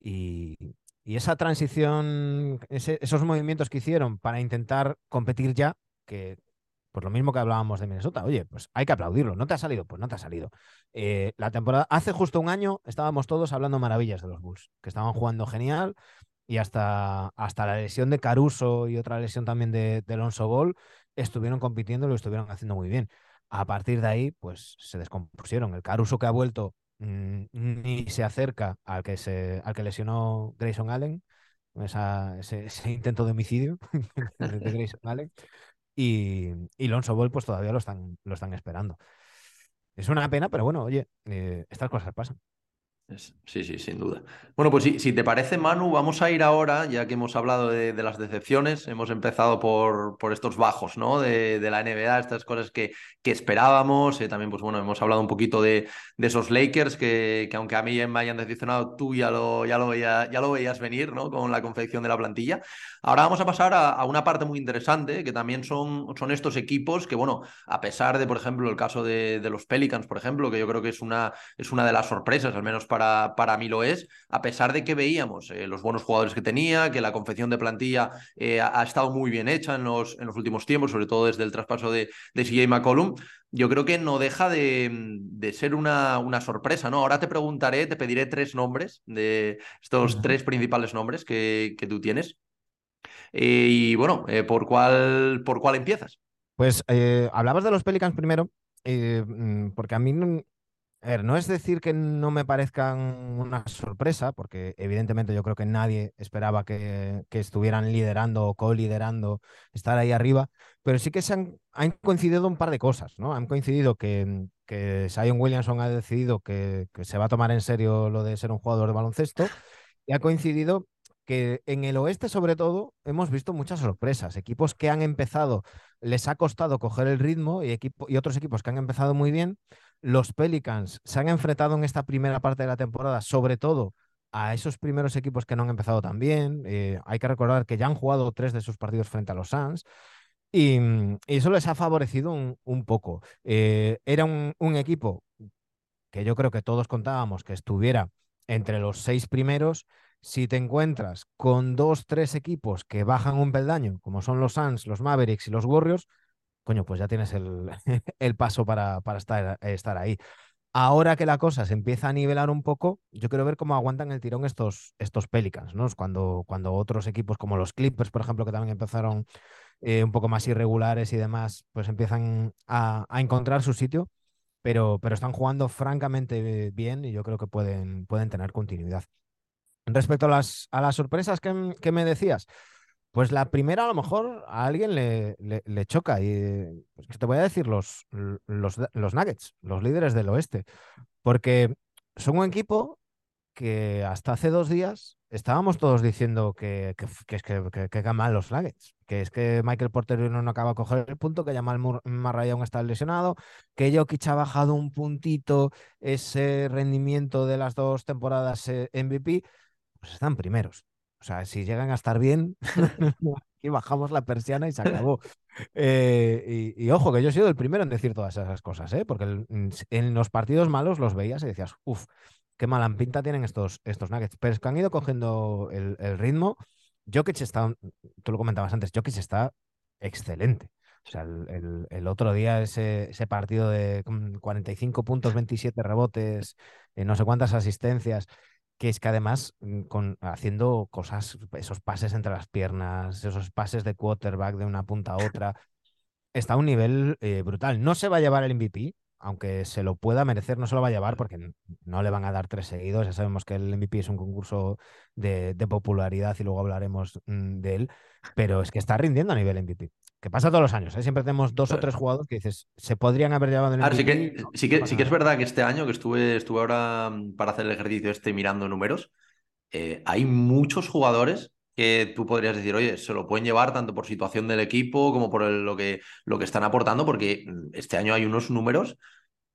Y, y esa transición, esos movimientos que hicieron para intentar competir ya, que por lo mismo que hablábamos de Minnesota, oye, pues hay que aplaudirlo. ¿No te ha salido? Pues no te ha salido. Eh, la temporada, hace justo un año estábamos todos hablando maravillas de los Bulls, que estaban jugando genial y hasta, hasta la lesión de Caruso y otra lesión también de, de Alonso Ball estuvieron compitiendo y lo estuvieron haciendo muy bien. A partir de ahí, pues se descompusieron. El Caruso que ha vuelto Mm, ni se acerca al que, se, al que lesionó Grayson Allen, ese, intento de homicidio de Grayson Allen. Y, y Lonzo Ball, pues todavía lo están, lo están esperando. Es una pena, pero bueno, oye, eh, estas cosas pasan. Sí, sí, sin duda. Bueno, pues si, si, te parece, Manu, vamos a ir ahora, ya que hemos hablado de, las decepciones, hemos empezado por, por estos bajos, ¿no? De, la NBA, estas cosas que, que esperábamos. Eh, también, pues bueno, hemos hablado un poquito de, de esos Lakers, que, que, aunque a mí me hayan decepcionado, tú ya lo, ya, lo ya lo veías venir, ¿no? Con la confección de la plantilla. Ahora vamos a pasar a, una parte muy interesante, que también son, son estos equipos que, bueno, a pesar de, por ejemplo, el caso de, de los Pelicans, por ejemplo, que yo creo que es una, es una de las sorpresas, al menos para, para mí lo es, a pesar de que veíamos eh, los buenos jugadores que tenía, que la confección de plantilla eh, ha, estado muy bien hecha en los, en los últimos tiempos, sobre todo desde el traspaso de, de CJ McCollum, yo creo que no deja de, de ser una, una, sorpresa, ¿no? Ahora te preguntaré, te pediré tres nombres de estos tres principales nombres que, que tú tienes. Eh, y bueno, ¿por, cuál, ¿por cuál empiezas? Pues hablabas de los Pelicans primero, mm, porque a mí a ver, no es decir que no me parezcan una sorpresa, porque evidentemente yo creo que nadie esperaba que, estuvieran liderando o co-liderando, estar ahí arriba, pero sí que se han, coincidido un par de cosas, ¿no? Han coincidido que, que Zion Williamson ha decidido que, que se va a tomar en serio lo de ser un jugador de baloncesto, y ha coincidido que en el oeste, sobre todo, hemos visto muchas sorpresas. Equipos que han empezado, les ha costado coger el ritmo y, equipo, y otros equipos que han empezado muy bien los Pelicans se han enfrentado en esta primera parte de la temporada, sobre todo a esos primeros equipos que no han empezado tan bien. Eh, hay que recordar que ya han jugado tres de sus partidos frente a los Suns. Y, eso les ha favorecido un, poco. Eh, era un, equipo que yo creo que todos contábamos que estuviera entre los seis primeros. Si te encuentras con dos, tres equipos que bajan un peldaño, como son los Suns, los Mavericks y los Warriors, coño, pues ya tienes el, el paso para, para estar, estar, ahí. Ahora que la cosa se empieza a nivelar un poco, yo quiero ver cómo aguantan el tirón estos, estos Pelicans, ¿no? Cuando, cuando otros equipos como los Clippers, por ejemplo, que también empezaron eh, un poco más irregulares y demás, pues empiezan a, a, encontrar su sitio, pero, pero están jugando francamente bien y yo creo que pueden, pueden tener continuidad. Respecto a las, a las sorpresas que, que me decías, pues la primera a lo mejor a alguien le, le, choca y pues te voy a decir los, los, los, Nuggets, los líderes del oeste, porque son un equipo que hasta hace dos días estábamos todos diciendo que, que, es que, que, mal los Nuggets, que es que Michael Porter no acaba de coger el punto, que Jamal Murray aún está lesionado, que Jokic ha bajado un puntito ese rendimiento de las dos temporadas eh, MVP, pues están primeros. O sea, si llegan a estar bien, y bajamos la persiana y se acabó. Eh, y, ojo, que yo he sido el primero en decir todas esas cosas, ¿eh? porque en los partidos malos los veías y decías, uff, qué mala pinta tienen estos, estos Nuggets. Pero es que han ido cogiendo el, ritmo. Jokic está, tú lo comentabas antes, Jokic está excelente. O sea, el, otro día ese, ese, partido de 45 puntos, 27 rebotes, eh, no sé cuántas asistencias, que es que además mm, haciendo cosas, esos pases entre las piernas, esos pases de quarterback de una punta a otra, está a un nivel eh, brutal. No se va a llevar el MVP, aunque se lo pueda merecer, no se lo va a llevar porque no le van a dar tres seguidos. Ya sabemos que el MVP es un concurso de, popularidad y luego hablaremos mm, de él, pero es que está rindiendo a nivel MVP. Que pasa todos los años, ¿eh? siempre tenemos dos o tres jugadores que dices, se podrían haber llevado el MVP. sí que, sí, que, sí que es verdad que este año que estuve, estuve ahora mm, para hacer el ejercicio este mirando números, eh, hay muchos jugadores que tú podrías decir, oye, se lo pueden llevar tanto por situación del equipo como por lo, que, lo que están aportando, porque mm, este año hay unos números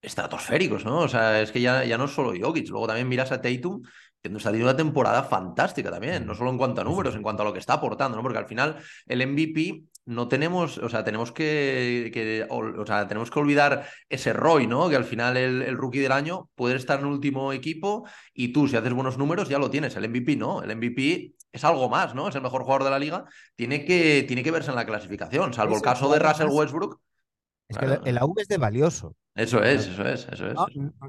estratosféricos, ¿no? O sea, es que ya, ya no es solo Jokic, luego también miras a Tatum, que nos ha tenido una temporada fantástica también, no solo en cuanto a números, en cuanto a lo que está aportando, ¿no? Porque al final el MVP no tenemos, o sea, tenemos que, o, sea, tenemos que olvidar ese Roy, ¿no? Que al final el, rookie del año puede estar en el último equipo y tú, si haces buenos números, ya lo tienes. El MVP no, el MVP es algo más, ¿no? Es el mejor jugador de la liga, tiene que, tiene que verse en la clasificación, salvo el caso de Russell Westbrook. Es que el AV es de valioso. Eso es, eso es, eso es.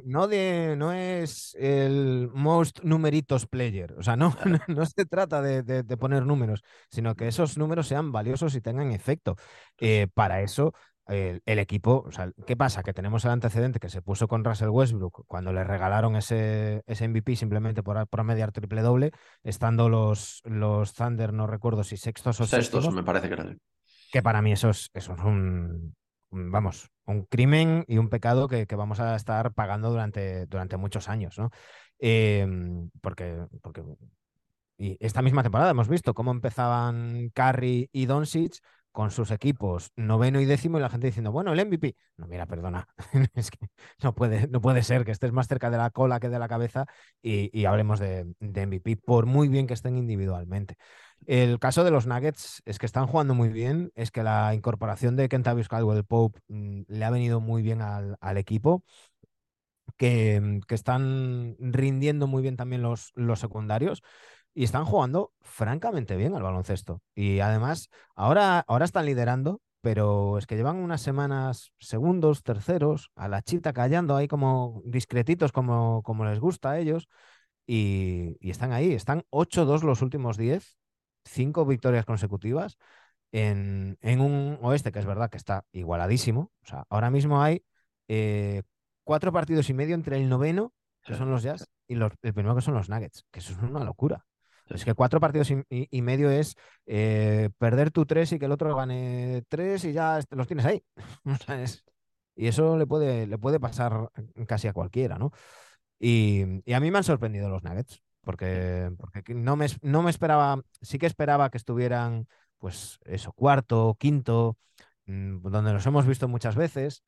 No, de, no es el most numeritos player. O sea, no, no, se trata de, poner números, sino que esos números sean valiosos y tengan efecto. Eh, para eso, el, equipo, o sea, ¿qué pasa? Que tenemos el antecedente que se puso con Russell Westbrook cuando le regalaron ese, ese MVP simplemente por promediar triple doble, estando los, los Thunder, no recuerdo si sextos o sextos. me parece que era. Que para mí eso es, eso es un, vamos, un crimen y un pecado que, vamos a estar pagando durante, durante muchos años, ¿no? Em, porque, porque y esta misma temporada hemos visto cómo empezaban Curry y Doncic con sus equipos noveno y décimo y la gente diciendo, bueno, el MVP. No, mira, perdona, es que no puede, no puede ser que estés más cerca de la cola que de la cabeza y, hablemos de, de, MVP, por muy bien que estén individualmente. El caso de los Nuggets es que están jugando muy bien, es que la incorporación de Kentavious Caldwell Pope mm, le ha venido muy bien al, equipo, que, mm, que, están rindiendo muy bien también los, secundarios y están jugando francamente bien al baloncesto. Y además, ahora, ahora están liderando, pero es que llevan unas semanas segundos, terceros, a la chita callando ahí como discretitos como, como les gusta a ellos. Y, y están ahí, están 8-2 los últimos 10 cinco victorias consecutivas en, en, un oeste que es verdad que está igualadísimo. O sea, ahora mismo hay eh, cuatro partidos y medio entre el noveno, que son los Jazz, y los, el primero que son los Nuggets, que eso es una locura. Es que cuatro partidos y, medio es eh, perder tu tres y que el otro gane tres y ya los tienes ahí. y eso le puede, le puede pasar casi a cualquiera, ¿no? Y, y, a mí me han sorprendido los Nuggets porque, porque no, me, no me esperaba, sí que esperaba que estuvieran, pues eso, cuarto, quinto, mm, donde nos hemos visto muchas veces.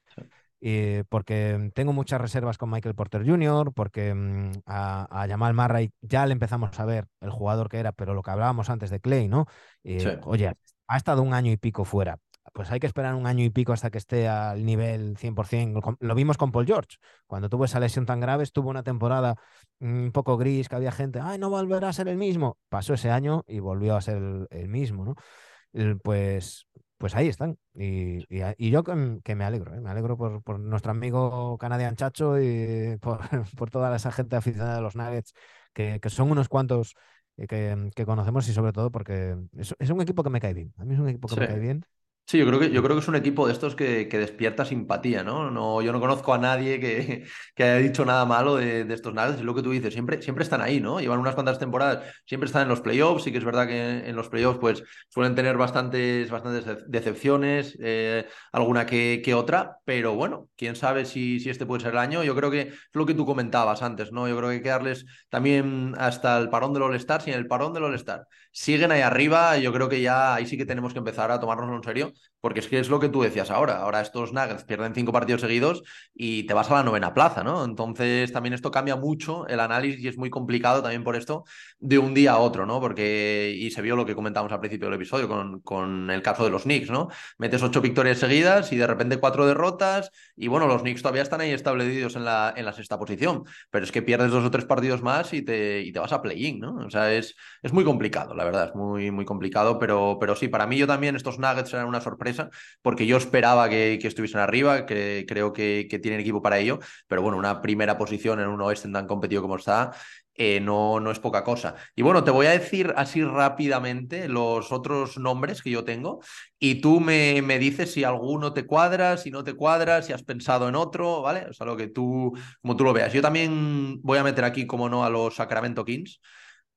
Eh, porque tengo muchas reservas con Michael Porter Jr., porque mm, a, a, Jamal Murray ya le empezamos a ver el jugador que era, pero lo que hablábamos antes de Clay, ¿no? Eh, oye, ha estado un año y pico fuera pues hay que esperar un año y pico hasta que esté al nivel 100%. Lo vimos con Paul George. Cuando tuvo esa lesión tan grave, estuvo una temporada un poco gris, que había gente, ay, no volverá a ser el mismo. Pasó ese año y volvió a ser el, mismo, ¿no? Pues, pues ahí están. Y, yo que, me alegro, ¿eh? me alegro por, nuestro amigo Canadian Chacho y por, toda esa gente aficionada de los Nuggets, que, son unos cuantos eh, que, conocemos y sobre todo porque es, un equipo que me cae bien. A mí es un equipo que me cae bien Sí, yo creo que, yo creo que es un equipo de estos que, que despierta simpatía, ¿no? ¿no? Yo no conozco a nadie que, que haya dicho nada malo de, de estos Nuggets. Es lo que tú dices, siempre, siempre están ahí, ¿no? Llevan unas cuantas temporadas, siempre están en los playoffs. Sí que es verdad que en los playoffs pues, suelen tener bastantes, bastantes decepciones, eh, alguna que, que, otra, pero bueno, quién sabe si, si este puede ser el año. Yo creo que es lo que tú comentabas antes, ¿no? Yo creo que hay que darles también hasta el parón del All-Star. Si en el parón del All-Star siguen ahí arriba, yo creo que ya ahí sí que tenemos que empezar a tomárnoslo en serio porque es que es lo que tú decías ahora. Ahora estos Nuggets pierden cinco partidos seguidos y te vas a la novena plaza, ¿no? Entonces también esto cambia mucho el análisis y es muy complicado también por esto de un día a otro, ¿no? Porque, y se vio lo que comentamos al principio del episodio con, con el caso de los Knicks, ¿no? Metes ocho victorias seguidas y de repente cuatro derrotas y bueno, los Knicks todavía están ahí establecidos en la, en la sexta posición, pero es que pierdes dos o tres partidos más y te, y te vas a play-in, ¿no? O sea, es, es muy complicado, la verdad, es muy, muy complicado, pero, pero sí, para mí yo también estos Nuggets eran una sorpresa porque yo esperaba que, estuviesen arriba, que creo que, tienen equipo para ello, pero bueno, una primera posición en un oeste tan competido como está, eh, no, no es poca cosa. Y bueno, te voy a decir así rápidamente los otros nombres que yo tengo y tú me, me, dices si alguno te cuadra, si no te cuadra, si has pensado en otro, ¿vale? O sea, lo que tú, como tú lo veas. Yo también voy a meter aquí, como no, a los Sacramento Kings.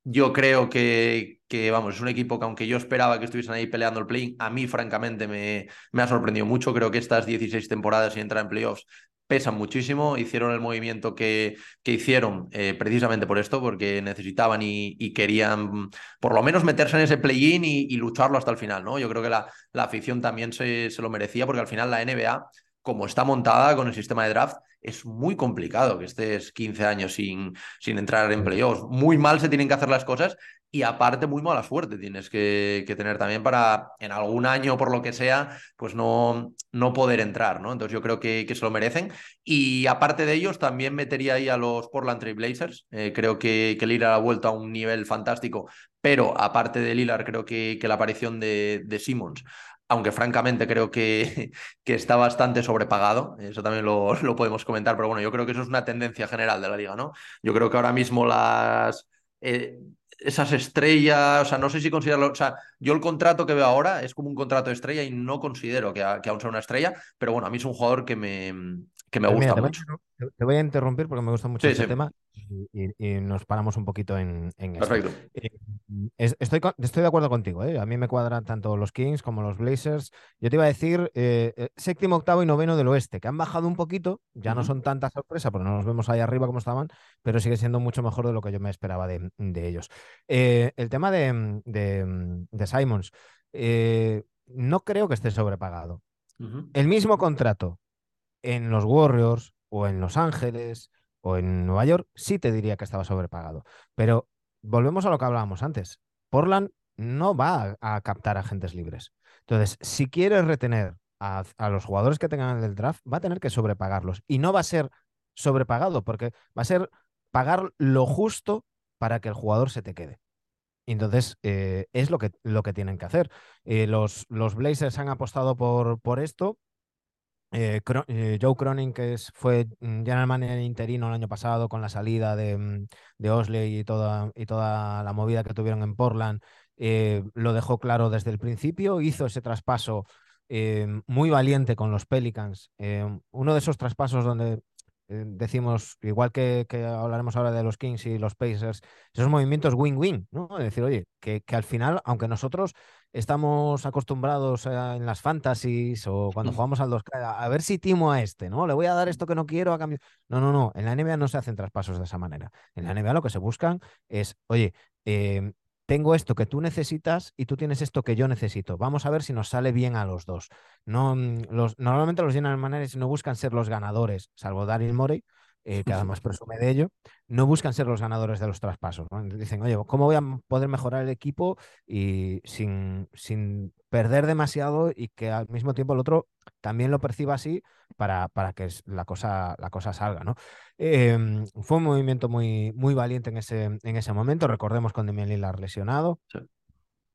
Yo creo que, que, vamos, es un equipo que aunque yo esperaba que estuviesen ahí peleando el play, a mí francamente me, me ha sorprendido mucho. Creo que estas 16 temporadas y entrar en playoffs pesan muchísimo. Hicieron el movimiento que, que hicieron eh, precisamente por esto, porque necesitaban y, y, querían por lo menos meterse en ese play-in y, y, lucharlo hasta el final, ¿no? Yo creo que la, la afición también se, se lo merecía, porque al final la NBA como está montada con el sistema de draft, es muy complicado que estés 15 años sin, sin entrar en playoffs. Muy mal se tienen que hacer las cosas y aparte muy mala suerte tienes que, que, tener también para en algún año, por lo que sea, pues no, no poder entrar, ¿no? Entonces yo creo que, que se lo merecen. Y aparte de ellos, también metería ahí a los Portland Trail Blazers. Eh, creo que, que Lillard ha vuelto a un nivel fantástico, pero aparte de Lillard, creo que, que la aparición de, de Simmons aunque francamente creo que, que, está bastante sobrepagado, eso también lo, lo, podemos comentar, pero bueno, yo creo que eso es una tendencia general de la liga, ¿no? Yo creo que ahora mismo las... Eh, esas estrellas, o sea, no sé si considerarlo, o sea, yo el contrato que veo ahora es como un contrato de estrella y no considero que, que aún sea una estrella, pero bueno, a mí es un jugador que me, que me gusta mucho. Te voy a interrumpir porque me gusta mucho ese tema y, y, nos paramos un poquito en, en Perfecto. Eh, estoy, estoy de acuerdo contigo, ¿eh? a mí me cuadran tanto los Kings como los Blazers. Yo te iba a decir eh, séptimo, octavo y noveno del oeste, que han bajado un poquito, ya uh -huh. no son tanta sorpresa, porque no nos vemos ahí arriba como estaban, pero sigue siendo mucho mejor de lo que yo me esperaba de, de ellos. Eh, el tema de, de, de Simons, no creo que esté sobrepagado. Uh -huh. El mismo contrato en los Warriors o en Los Ángeles o en Nueva York, sí te diría que estaba sobrepagado. Pero volvemos a lo que hablábamos antes. Portland no va a, captar agentes libres. Entonces, si quieres retener a, a, los jugadores que tengan el draft, va a tener que sobrepagarlos. Y no va a ser sobrepagado, porque va a ser pagar lo justo para que el jugador se te quede. Entonces, eh, es lo que, lo que tienen que hacer. Eh, los, los Blazers han apostado por, por esto eh, eh, Joe Cronin, que es, fue mm, general manager interino el año pasado con la salida de, mm, de Osley y toda, y toda la movida que tuvieron en Portland, eh, lo dejó claro desde el principio, hizo ese traspaso muy valiente con los Pelicans, uno de esos traspasos donde decimos, igual que, que, hablaremos ahora de los Kings y los Pacers, esos movimientos win-win, ¿no? Es decir, oye, que, que, al final, aunque nosotros estamos acostumbrados a, en las fantasies o cuando jugamos al 2 a, a ver si timo a este, ¿no? Le voy a dar esto que no quiero a cambio. No, no, no. En la NBA no se hacen traspasos de esa manera. En la NBA lo que se buscan es, oye, eh, tengo esto que tú necesitas y tú tienes esto que yo necesito. Vamos a ver si nos sale bien a los dos. No, mm, los, normalmente los general managers no buscan ser los ganadores, salvo Daryl Morey, eh, que además presume de ello, no buscan ser los ganadores de los traspasos. ¿no? Dicen, oye, ¿cómo voy a poder mejorar el equipo y sin, sin perder demasiado y que al mismo tiempo el otro también lo perciba así para, para que la cosa, la cosa salga, ¿no? Eh, fue un movimiento muy, muy valiente en ese, en ese momento. Recordemos con Demian Lillard lesionado. Sí.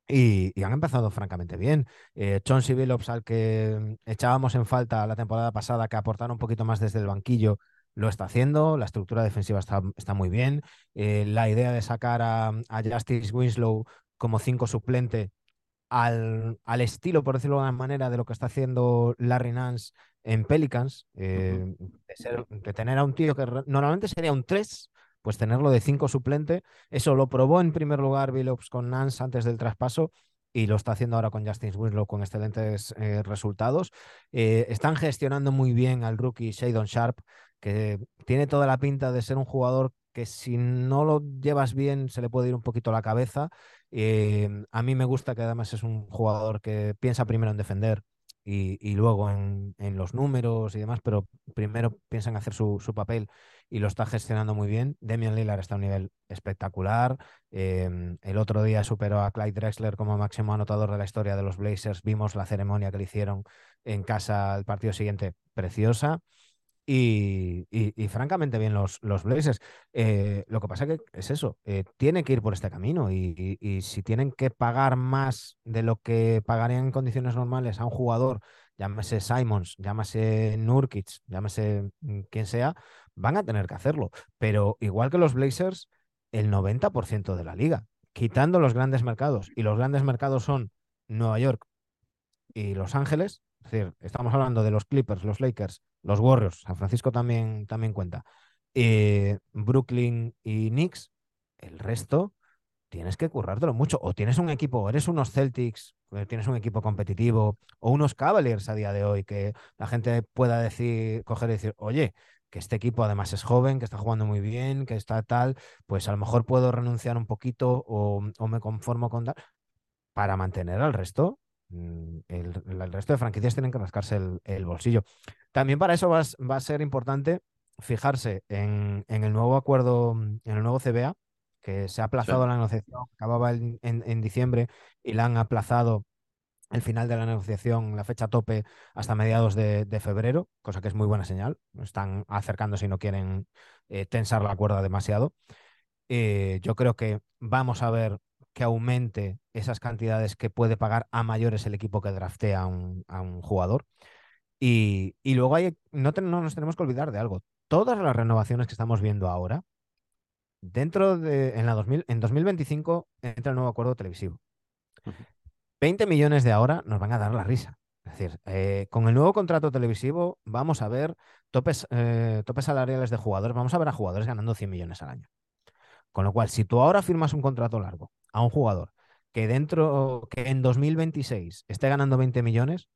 Y, y, han empezado francamente bien. Eh, Chauncey Billups, al que echábamos en falta la temporada pasada, que aportara un poquito más desde el banquillo, lo está haciendo, la estructura defensiva está, está muy bien. Eh, la idea de sacar a, a, Justice Winslow como cinco suplente al, al, estilo, por decirlo de alguna manera, de lo que está haciendo Larry Nance en Pelicans, eh, de, de, tener a un tío que normalmente sería un 3, pues tenerlo de 5 suplente. Eso lo probó en primer lugar Billups con Nance antes del traspaso y lo está haciendo ahora con Justin Winslow con excelentes eh, resultados. Eh, están gestionando muy bien al rookie Shadon Sharp, que tiene toda la pinta de ser un jugador que si no lo llevas bien se le puede ir un poquito la cabeza. Eh, a mí me gusta que además es un jugador que piensa primero en defender y, luego en, los números y demás, pero primero piensa en hacer su, papel y lo está gestionando muy bien. Demian Lillard está a un nivel espectacular. Em, el otro día superó a Clyde Drexler como máximo anotador de la historia de los Blazers. Vimos la ceremonia que le hicieron en casa el partido siguiente, preciosa. Y, francamente bien los, los Blazers. Eh, lo que pasa que es eso, eh, tiene que ir por este camino y, si tienen que pagar más de lo que pagarían en condiciones normales a un jugador, llámese Simons, llámese Nurkic, llámese mm, quien sea, van a tener que hacerlo. Pero igual que los Blazers, el 90% de la liga, quitando los grandes mercados, y los grandes mercados son Nueva York y Los Ángeles, es decir, estamos hablando de los Clippers, los Lakers, los Warriors, San Francisco también, también cuenta, eh, Brooklyn y Knicks, el resto tienes que currártelo mucho. O tienes un equipo, eres unos Celtics, eh, tienes un equipo competitivo, o unos Cavaliers a día de hoy, que la gente pueda decir, coger y decir, oye, que este equipo además es joven, que está jugando muy bien, que está tal, pues a lo mejor puedo renunciar un poquito o, o me conformo con tal. Para mantener al resto, Mm, el, resto de franquicias tienen que rascarse el, bolsillo. También para eso va, a ser importante fijarse en, el nuevo acuerdo, en el nuevo CBA, que se ha aplazado la negociación, acababa en, diciembre y la han aplazado el final de la negociación, la fecha tope, hasta mediados de, febrero, cosa que es muy buena señal. Están acercándose y no quieren eh, tensar la cuerda demasiado. Eh, yo creo que vamos a ver que aumente esas cantidades que puede pagar a mayores el equipo que draftea a un, jugador. Y, luego hay, no, nos tenemos que olvidar de algo. Todas las renovaciones que estamos viendo ahora, dentro de, en, la 2000, en 2025 entra el nuevo acuerdo televisivo. 20 millones de ahora nos van a dar la risa. Es decir, eh, con el nuevo contrato televisivo vamos a ver topes, eh, topes salariales de jugadores, vamos a ver a jugadores ganando 100 millones al año. Con lo cual, si tú ahora firmas un contrato largo a un jugador que dentro, que en 2026 esté ganando 20 millones,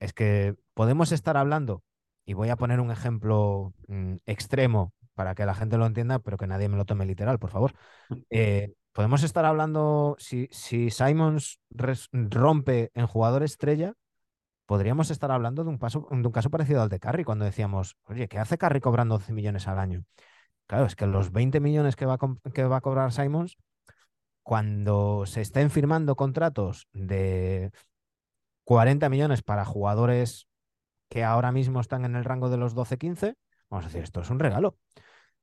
es que podemos estar hablando, y voy a poner un ejemplo mm, extremo para que la gente lo entienda, pero que nadie me lo tome literal, por favor. Eh, podemos estar hablando, si, si Simons rompe en jugador estrella, podríamos estar hablando de un, paso, de un caso parecido al de Carry, cuando decíamos, oye, ¿qué hace Carry cobrando 12 millones al año? Claro, es que los 20 millones que va a, cobrar Simons, cuando se estén firmando contratos de 40 millones para jugadores que ahora mismo están en el rango de los 12-15, vamos a decir, esto es un regalo.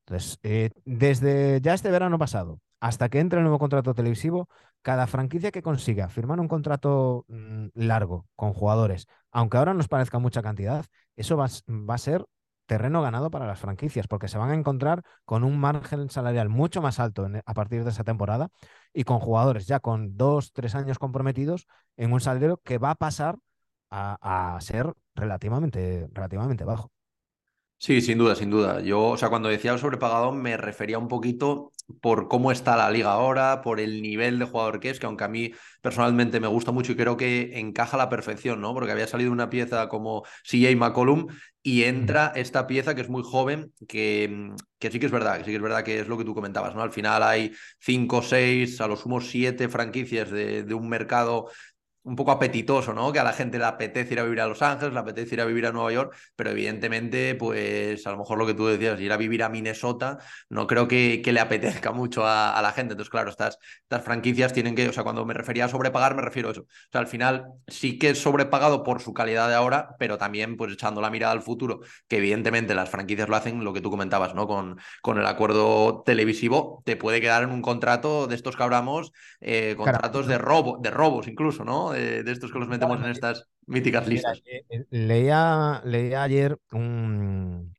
Entonces, eh, desde ya este verano pasado hasta que entre el nuevo contrato televisivo, cada franquicia que consiga firmar un contrato mm, largo con jugadores, aunque ahora nos parezca mucha cantidad, eso va a ser terreno ganado para las franquicias, porque se van a encontrar con un margen salarial mucho más alto a partir de esa temporada y con jugadores ya con dos, tres años comprometidos en un salario que va a pasar a, a ser relativamente, relativamente bajo. Sí, sin duda, sin duda. Yo, o sea, cuando decía el sobrepagado me refería un poquito por cómo está la liga ahora, por el nivel de jugador que es, que aunque a mí personalmente me gusta mucho y creo que encaja a la perfección, ¿no? Porque había salido una pieza como CJ McCollum y entra esta pieza que es muy joven, que, que sí que es verdad, que sí que es verdad que es lo que tú comentabas, ¿no? Al final hay cinco, seis, a lo sumo siete franquicias de, de un mercado un poco apetitoso, ¿no? Que a la gente le apetece ir a vivir a Los Ángeles, le apetece ir a vivir a Nueva York, pero evidentemente, pues a lo mejor lo que tú decías, ir a vivir a Minnesota, no creo que, que le apetezca mucho a, la gente. Entonces, claro, estas, estas franquicias tienen que, o sea, cuando me refería a sobrepagar, me refiero a eso. O sea, al final sí que es sobrepagado por su calidad de ahora, pero también, pues echando la mirada al futuro, que evidentemente las franquicias lo hacen, lo que tú comentabas, ¿no? Con, con el acuerdo televisivo, te puede quedar en un contrato de estos que hablamos, eh, contratos de robo, de robos incluso, ¿no? De, estos que los metemos en estas míticas listas. Eh, eh, leía, leía ayer un,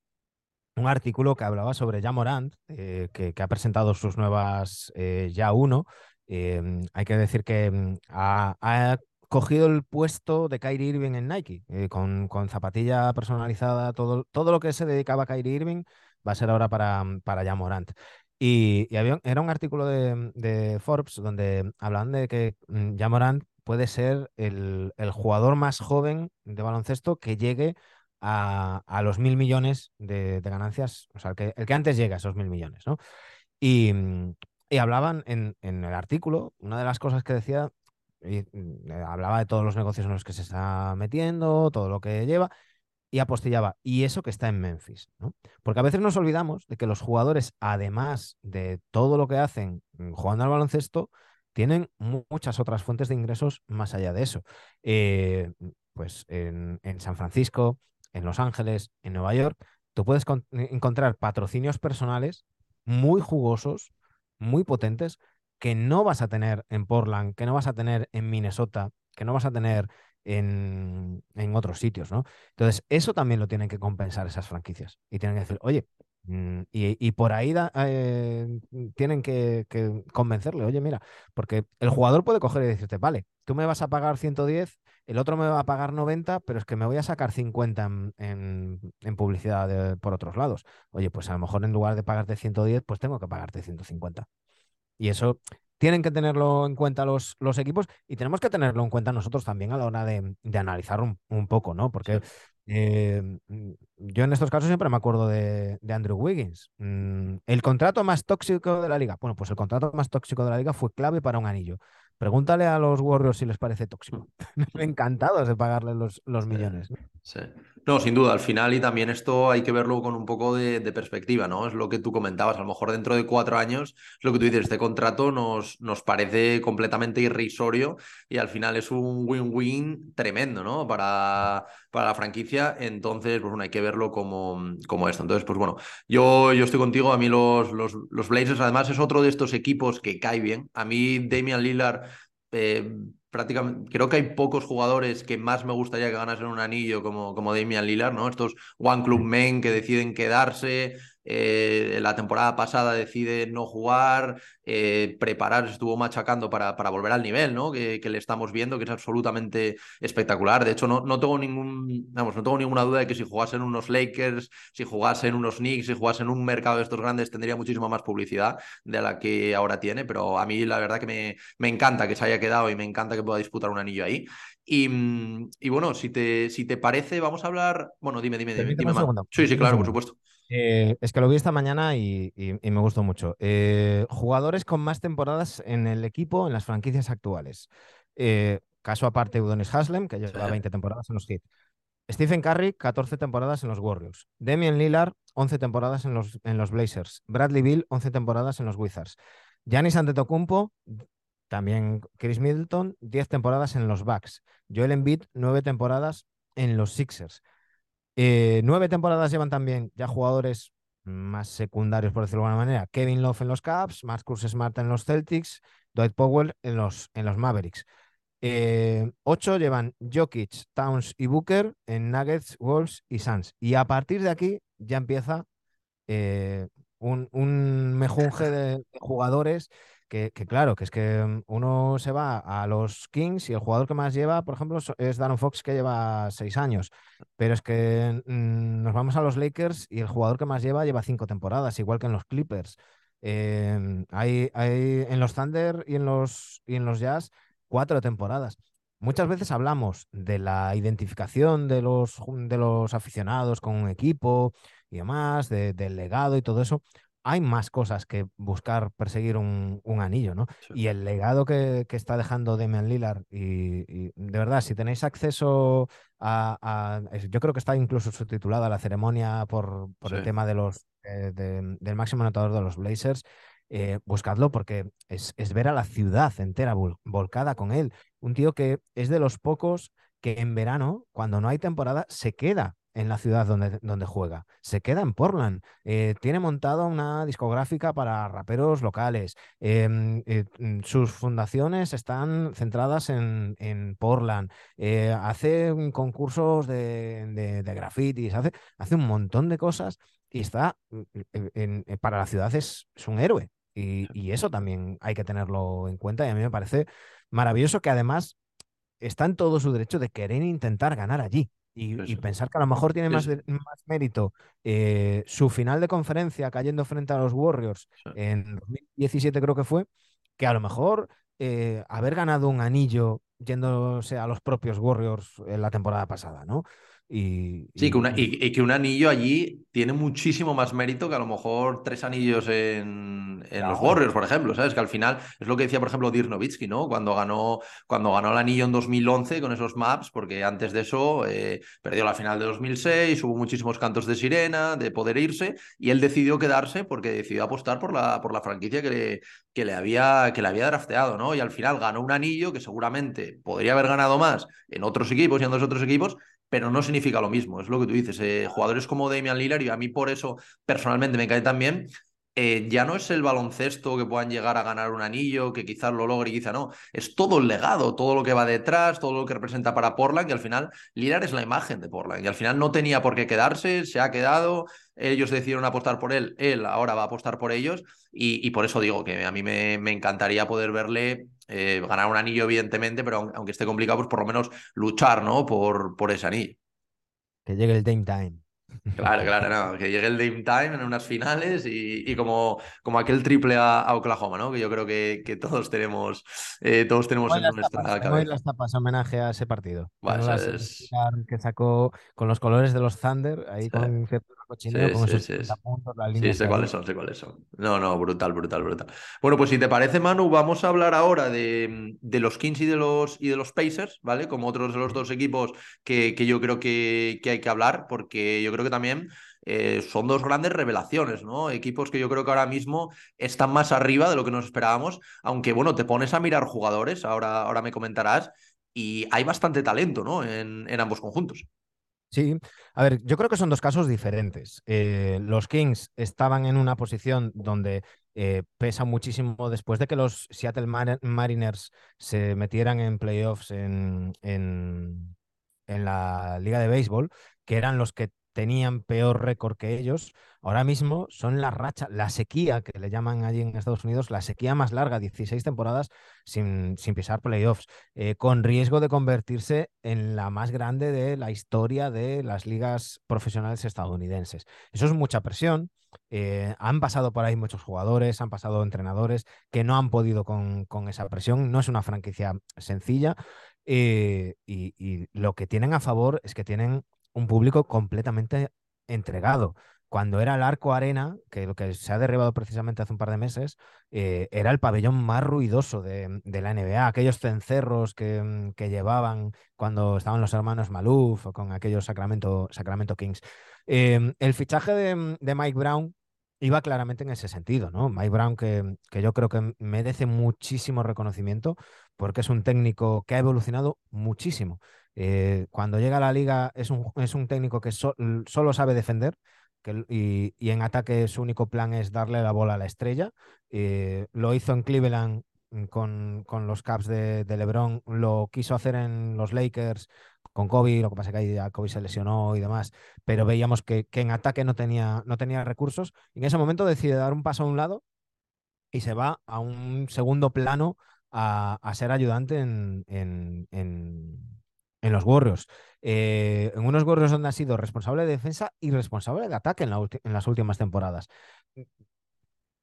un artículo que hablaba sobre Jamorant, eh, que, que, ha presentado sus nuevas ya uno, Em, hay que decir que mm, ha, cogido el puesto de Kyrie Irving en Nike, eh, con, con, zapatilla personalizada, todo, todo lo que se dedicaba a Kyrie Irving va a ser ahora para, para Jamorant. Y, había, era un artículo de, Forbes donde hablaban de que mm, Jamorant puede ser el, jugador más joven de baloncesto que llegue a, los mil millones de, ganancias, o sea, el que, el que antes llega a esos mil millones, ¿no? Y, y hablaban en, el artículo, una de las cosas que decía, mm, hablaba de todos los negocios en los que se está metiendo, todo lo que lleva, y apostillaba, y eso que está en Memphis, ¿no? Porque a veces nos olvidamos de que los jugadores, además de todo lo que hacen mm, jugando al baloncesto, tienen muchas otras fuentes de ingresos más allá de eso. Eh, pues en, en, San Francisco, en Los Ángeles, en Nueva York, tú puedes encontrar patrocinios personales muy jugosos muy potentes que no vas a tener en Portland, que no vas a tener en Minnesota, que no vas a tener en, otros sitios, ¿no? Entonces, eso también lo tienen que compensar esas franquicias y tienen que decir, oye, mm, y, por ahí eh, tienen que, convencerle, oye, mira, porque el jugador puede coger y decirte, vale, tú me vas a pagar 110, el otro me va a pagar 90, pero es que me voy a sacar 50 en, publicidad por otros lados. Oye, pues a lo mejor en lugar de pagarte 110, pues tengo que pagarte 150. Y eso tienen que tenerlo en cuenta los, los equipos y tenemos que tenerlo en cuenta nosotros también a la hora de, analizar un, poco, ¿no? Porque eh, yo en estos casos siempre me acuerdo de, Andrew Wiggins. Mm, el contrato más tóxico de la liga. Bueno, pues el contrato más tóxico de la liga fue clave para un anillo. Pregúntale a los Warriors si les parece tóxico. Encantados de pagarle los, los millones. No, sin duda, al final y también esto hay que verlo con un poco de, perspectiva, ¿no? Es lo que tú comentabas, a lo mejor dentro de cuatro años, es lo que tú dices, este contrato nos, nos parece completamente irrisorio y al final es un win-win tremendo, ¿no? Para, para la franquicia, entonces, pues bueno, hay que verlo como, como esto. Entonces, pues bueno, yo, yo estoy contigo, a mí los, los, los Blazers además es otro de estos equipos que cae bien. A mí Damian Lillard... Eh, prácticamente, creo que hay pocos jugadores que más me gustaría que ganasen un anillo como, como Damian Lillard, ¿no? Estos One Club Men que deciden quedarse, eh, la temporada pasada decide no jugar, eh, prepararse, estuvo machacando para, para, volver al nivel, ¿no? Que, le estamos viendo, que es absolutamente espectacular. De hecho, no, no, tengo ningún, vamos, no tengo ninguna duda de que si jugasen unos Lakers, si jugasen unos Knicks, si jugasen un mercado de estos grandes, tendría muchísima más publicidad de la que ahora tiene. Pero a mí la verdad que me, me encanta que se haya quedado y me encanta que pueda disputar un anillo ahí. Y, y bueno, si te, si te parece, vamos a hablar. Bueno, dime, dime, dime. dime sí, sí, claro, por supuesto. Eh, es que lo vi esta mañana y, me gustó mucho. Eh, jugadores con más temporadas en el equipo en las franquicias actuales. Eh, caso aparte, Udonis Haslem, que lleva 20 temporadas en los Heat. Stephen Curry, 14 temporadas en los Warriors. Damian Lillard, 11 temporadas en los, en los Blazers. Bradley Bill, 11 temporadas en los Wizards. Giannis Antetokounmpo, también Chris Middleton, 10 temporadas en los Bucks. Joel Embiid, 9 temporadas en los Sixers. Eh, nueve temporadas llevan también ya jugadores más secundarios, por decirlo de alguna manera. Kevin Love en los Caps, Marcus Smart en los Celtics, Dwight Powell en los, en los Mavericks. Eh, ocho llevan Jokic, Towns y Booker en Nuggets, Wolves y Suns. Y a partir de aquí ya empieza eh, un, un, mejunje de jugadores que, claro, que es que uno se va a los Kings y el jugador que más lleva, por ejemplo, es Darren Fox, que lleva seis años. Pero es que mm, nos vamos a los Lakers y el jugador que más lleva lleva cinco temporadas, igual que en los Clippers. Em, hay, hay, en los Thunder y en los, y en los Jazz cuatro temporadas. Muchas veces hablamos de la identificación de los, de los aficionados con un equipo y demás, del legado y todo eso, hay más cosas que buscar perseguir un, anillo, ¿no? Y el legado que, está dejando Damian Lillard, y, de verdad, si tenéis acceso a, Yo creo que está incluso subtitulada la ceremonia por, por el tema de los, eh, del máximo anotador de los Blazers. Eh, buscadlo porque es, es, ver a la ciudad entera volcada con él. Un tío que es de los pocos que en verano, cuando no hay temporada, se queda en la ciudad donde, donde juega. Se queda en Portland. Eh, tiene montado una discográfica para raperos locales. Em, eh, mm, sus fundaciones están centradas en, en Portland. Eh, hace concursos de, de, grafitis, hace, hace un montón de cosas y está, mm, mm, para la ciudad es, es un héroe. Y, eso también hay que tenerlo en cuenta y a mí me parece maravilloso que además está en todo su derecho de querer intentar ganar allí. Y, pensar que a lo mejor tiene más, más mérito eh, su final de conferencia cayendo frente a los Warriors en 2017 creo que fue, que a lo mejor eh, haber ganado un anillo yéndose a los propios Warriors en la temporada pasada, ¿no? Y, sí, Que que un anillo allí tiene muchísimo más mérito que a lo mejor tres anillos en, los Warriors, por ejemplo, ¿sabes? Que al final es lo que decía, por ejemplo, Dirk Nowitzki, ¿no? Cuando ganó, cuando ganó el anillo en 2011 con esos maps, porque antes de eso eh, perdió la final de 2006, hubo muchísimos cantos de sirena, de poder irse, y él decidió quedarse porque decidió apostar por la, por la franquicia que le, que le, había, que le había drafteado, ¿no? Y al final ganó un anillo que seguramente podría haber ganado más en otros equipos y en dos otros equipos, pero no significa lo mismo. Es lo que tú dices. Eh, jugadores como Damian Lillard, y a mí por eso personalmente me cae tan bien, eh, ya no es el baloncesto que puedan llegar a ganar un anillo, que quizás lo logre y quizá no. Es todo el legado, todo lo que va detrás, todo lo que representa para Portland, y al final Lillard es la imagen de Portland. Y al final no tenía por qué quedarse, se ha quedado, ellos decidieron apostar por él, él ahora va a apostar por ellos, y, por eso digo que a mí me, me encantaría poder verle eh, ganar un anillo, evidentemente, pero aunque esté complicado, pues por lo menos luchar, ¿no? Por, por ese anillo. Que llegue el Dame Time. Claro, claro, no, que llegue el Dame Time en unas finales y, como, como aquel triple a, Oklahoma, ¿no? Que yo creo que, que todos tenemos, eh, todos tenemos en nuestra cabeza. las tapas homenaje a ese partido. Que sacó con los colores de los Thunder, ahí con con esos puntos, la línea. Sí, sé cuáles son, sé cuáles son. No, no, brutal, brutal, brutal. Bueno, pues si te parece, Manu, vamos a hablar ahora de, de los Kings y de los, y de los Pacers, ¿vale? Como otros de los dos equipos que, que yo creo que, que hay que hablar, porque yo creo que también eh, son dos grandes revelaciones, ¿no? Equipos que yo creo que ahora mismo están más arriba de lo que nos esperábamos, aunque bueno, te pones a mirar jugadores, ahora, ahora me comentarás, y hay bastante talento, ¿no? En, en ambos conjuntos. Sí, a ver, yo creo que son dos casos diferentes. Eh, los Kings estaban en una posición donde eh, pesa muchísimo después de que los Seattle Mariners se metieran en playoffs en, en, en la Liga de Béisbol, que eran los que tenían peor récord que ellos, ahora mismo son la racha, la sequía que le llaman allí en Estados Unidos, la sequía más larga, 16 temporadas sin, sin pisar playoffs, eh, con riesgo de convertirse en la más grande de la historia de las ligas profesionales estadounidenses. Eso es mucha presión. Eh, han pasado por ahí muchos jugadores, han pasado entrenadores que no han podido con, con esa presión. No es una franquicia sencilla. Eh, y, y, lo que tienen a favor es que tienen un público completamente entregado. Cuando era el Arco Arena, que lo que se ha derribado precisamente hace un par de meses, eh, era el pabellón más ruidoso de, la NBA. Aquellos cencerros que, mm, que, llevaban cuando estaban los hermanos Maluf o con aquellos Sacramento, Sacramento Kings. Em, el fichaje de, mm, de, Mike Brown iba claramente en ese sentido, ¿no? Mike Brown, que, que yo creo que merece muchísimo reconocimiento porque es un técnico que ha evolucionado muchísimo. Eh, cuando llega a la liga es un, es un técnico que solo sabe defender y, en ataque su único plan es darle la bola a la estrella. Eh, lo hizo en Cleveland mm, con, con los Caps de, LeBron, lo quiso hacer en los Lakers con Kobe, lo que pasa es que ahí ya Kobe se lesionó y demás, pero veíamos que, que en ataque no tenía, no tenía recursos. Y en ese momento decide dar un paso a un lado y se va a un segundo plano a, a ser ayudante en, en en los Warriors. Eh, en unos Warriors donde ha sido responsable de defensa y responsable de ataque en, las últimas temporadas.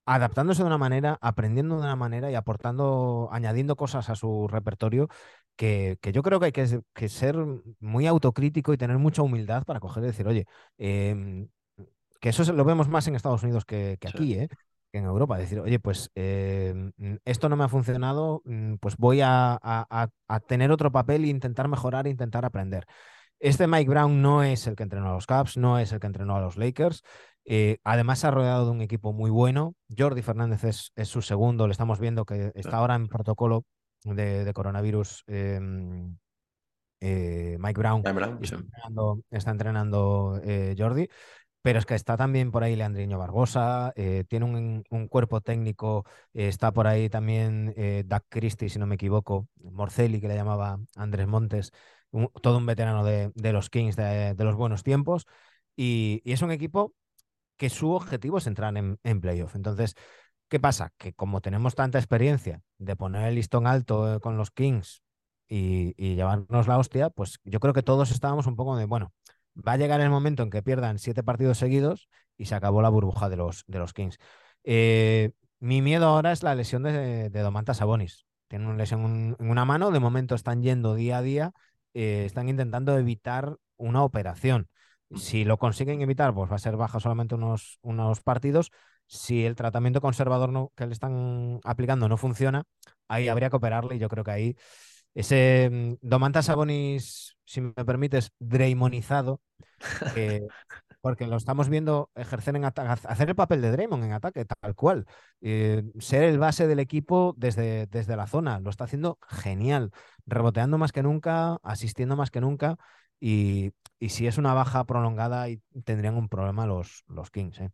Adaptándose de una manera, aprendiendo de una manera y aportando, añadiendo cosas a su repertorio que, yo creo que hay que, ser muy autocrítico y tener mucha humildad para coger y decir, oye, em, que eso lo vemos más en Estados Unidos que, aquí, ¿eh? En Europa, decir, oye, pues em, esto no me ha funcionado, mm, pues voy a, tener otro papel e intentar mejorar, intentar aprender. Este Mike Brown no es el que entrenó a los Caps, no es el que entrenó a los Lakers. Eh, además, se ha rodeado de un equipo muy bueno. Jordi Fernández es, su segundo. Le estamos viendo que está ahora en protocolo de, coronavirus. Em, eh, Mike Brown, está entrenando, eh, Jordi. Pero es que está también por ahí Leandriño Barbosa, eh, tiene un, cuerpo técnico, eh, está por ahí también eh, Doug Christie, si no me equivoco, Morcelli, que le llamaba Andrés Montes, todo un veterano de, los Kings de, los buenos tiempos. Y, es un equipo que su objetivo es entrar en, en playoff. Entonces, ¿Qué pasa? Que como tenemos tanta experiencia de poner el listón alto eh, con los Kings y, llevarnos la hostia, pues yo creo que todos estábamos un poco de, bueno, va a llegar el momento en que pierdan siete partidos seguidos y se acabó la burbuja de los, de los Kings. Eh, mi miedo ahora es la lesión de, de Domantas Sabonis. Tiene una lesión en una mano, de momento están yendo día a día, eh, están intentando evitar una operación. Si lo consiguen evitar, pues va a ser baja solamente unos, unos partidos, si el tratamiento conservador que le están aplicando no funciona, ahí habría que operarle y yo creo que ahí ese mm, Domantas Sabonis, si me permites, Draymonizado, porque lo estamos viendo ejercer en hacer el papel de Draymond en ataque, tal cual. Eh, ser el base del equipo desde, desde la zona, lo está haciendo genial, reboteando más que nunca, asistiendo más que nunca. Y, y si es una baja prolongada, tendrían un problema los, los Kings. ¿eh?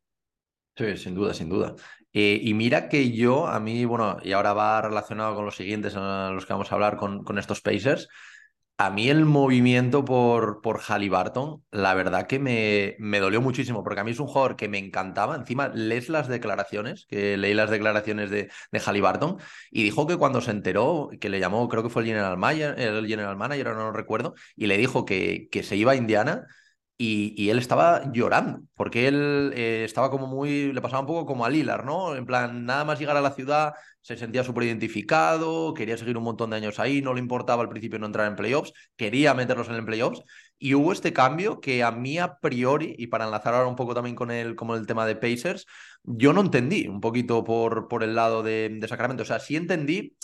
Sí, sin duda, sin duda. Eh, y mira que yo, a mí, bueno, y ahora va relacionado con los siguientes a los que vamos a hablar con, estos Pacers. A mí el movimiento por, por Halliburton, la verdad que me, me, dolió muchísimo, porque a mí es un jugador que me encantaba. Encima, lees las declaraciones, que leí las declaraciones de, de Halliburton, y dijo que cuando se enteró, que le llamó, creo que fue el general manager, el general manager no lo recuerdo, y le dijo que, que se iba a Indiana, y, él estaba llorando, porque él eh, estaba como muy, le pasaba un poco como a Lilar, ¿no? En plan, nada más llegar a la ciudad se sentía súper identificado, quería seguir un montón de años ahí, no le importaba al principio no entrar en playoffs, quería meterlos en el playoffs, y hubo este cambio que a mí a priori, y para enlazar ahora un poco también con el, como el tema de Pacers, yo no entendí un poquito por, por el lado de, de Sacramento, o sea, sí entendí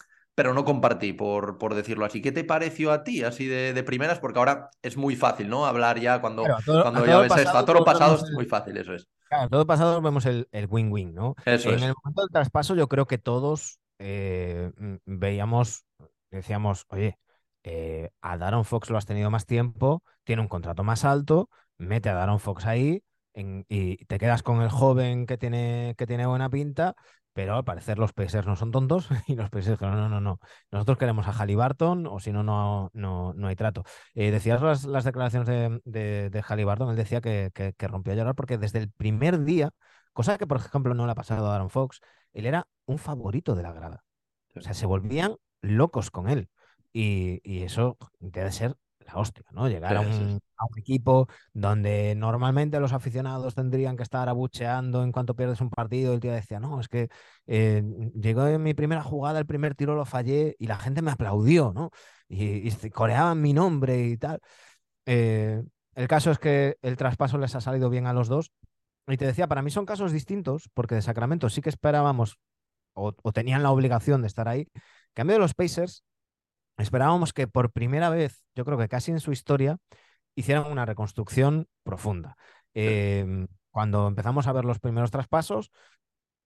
pero no compartí, por, por decirlo así. ¿Qué te pareció a ti, así de, primeras? Porque ahora es muy fácil, ¿no? Hablar ya cuando, cuando ya ves esto. A todo lo pasado es muy fácil, eso es. Claro, todo pasado vemos el win-win, ¿no? Eso en el momento del traspaso yo creo que todos eh, veíamos, decíamos, oye, eh, a Daron Fox lo has tenido más tiempo, tiene un contrato más alto, mete a Daron Fox ahí y te quedas con el joven que tiene, que tiene buena pinta pero al parecer los Pacers no son tontos y los Pacers dijeron, no, no, no, nosotros queremos a Halliburton o si no, no, no, hay trato. Eh, decías las, declaraciones de, de, de, Halliburton, él decía que, que, rompió a llorar porque desde el primer día, cosa que por ejemplo no le ha pasado a Aaron Fox, él era un favorito de la grada. O sea, se volvían locos con él. Y, y eso debe ser la hostia, ¿no? Llegar a, un, equipo donde normalmente los aficionados tendrían que estar abucheando en cuanto pierdes un partido. El tío decía, no, es que eh, llegó en mi primera jugada, el primer tiro lo fallé y la gente me aplaudió, ¿no? Y, coreaban mi nombre y tal. Eh, el caso es que el traspaso les ha salido bien a los dos. Y te decía, para mí son casos distintos, porque de Sacramento sí que esperábamos o, o tenían la obligación de estar ahí. En cambio de los Pacers, esperábamos que por primera vez, yo creo que casi en su historia, hicieran una reconstrucción profunda. Em, cuando empezamos a ver los primeros traspasos,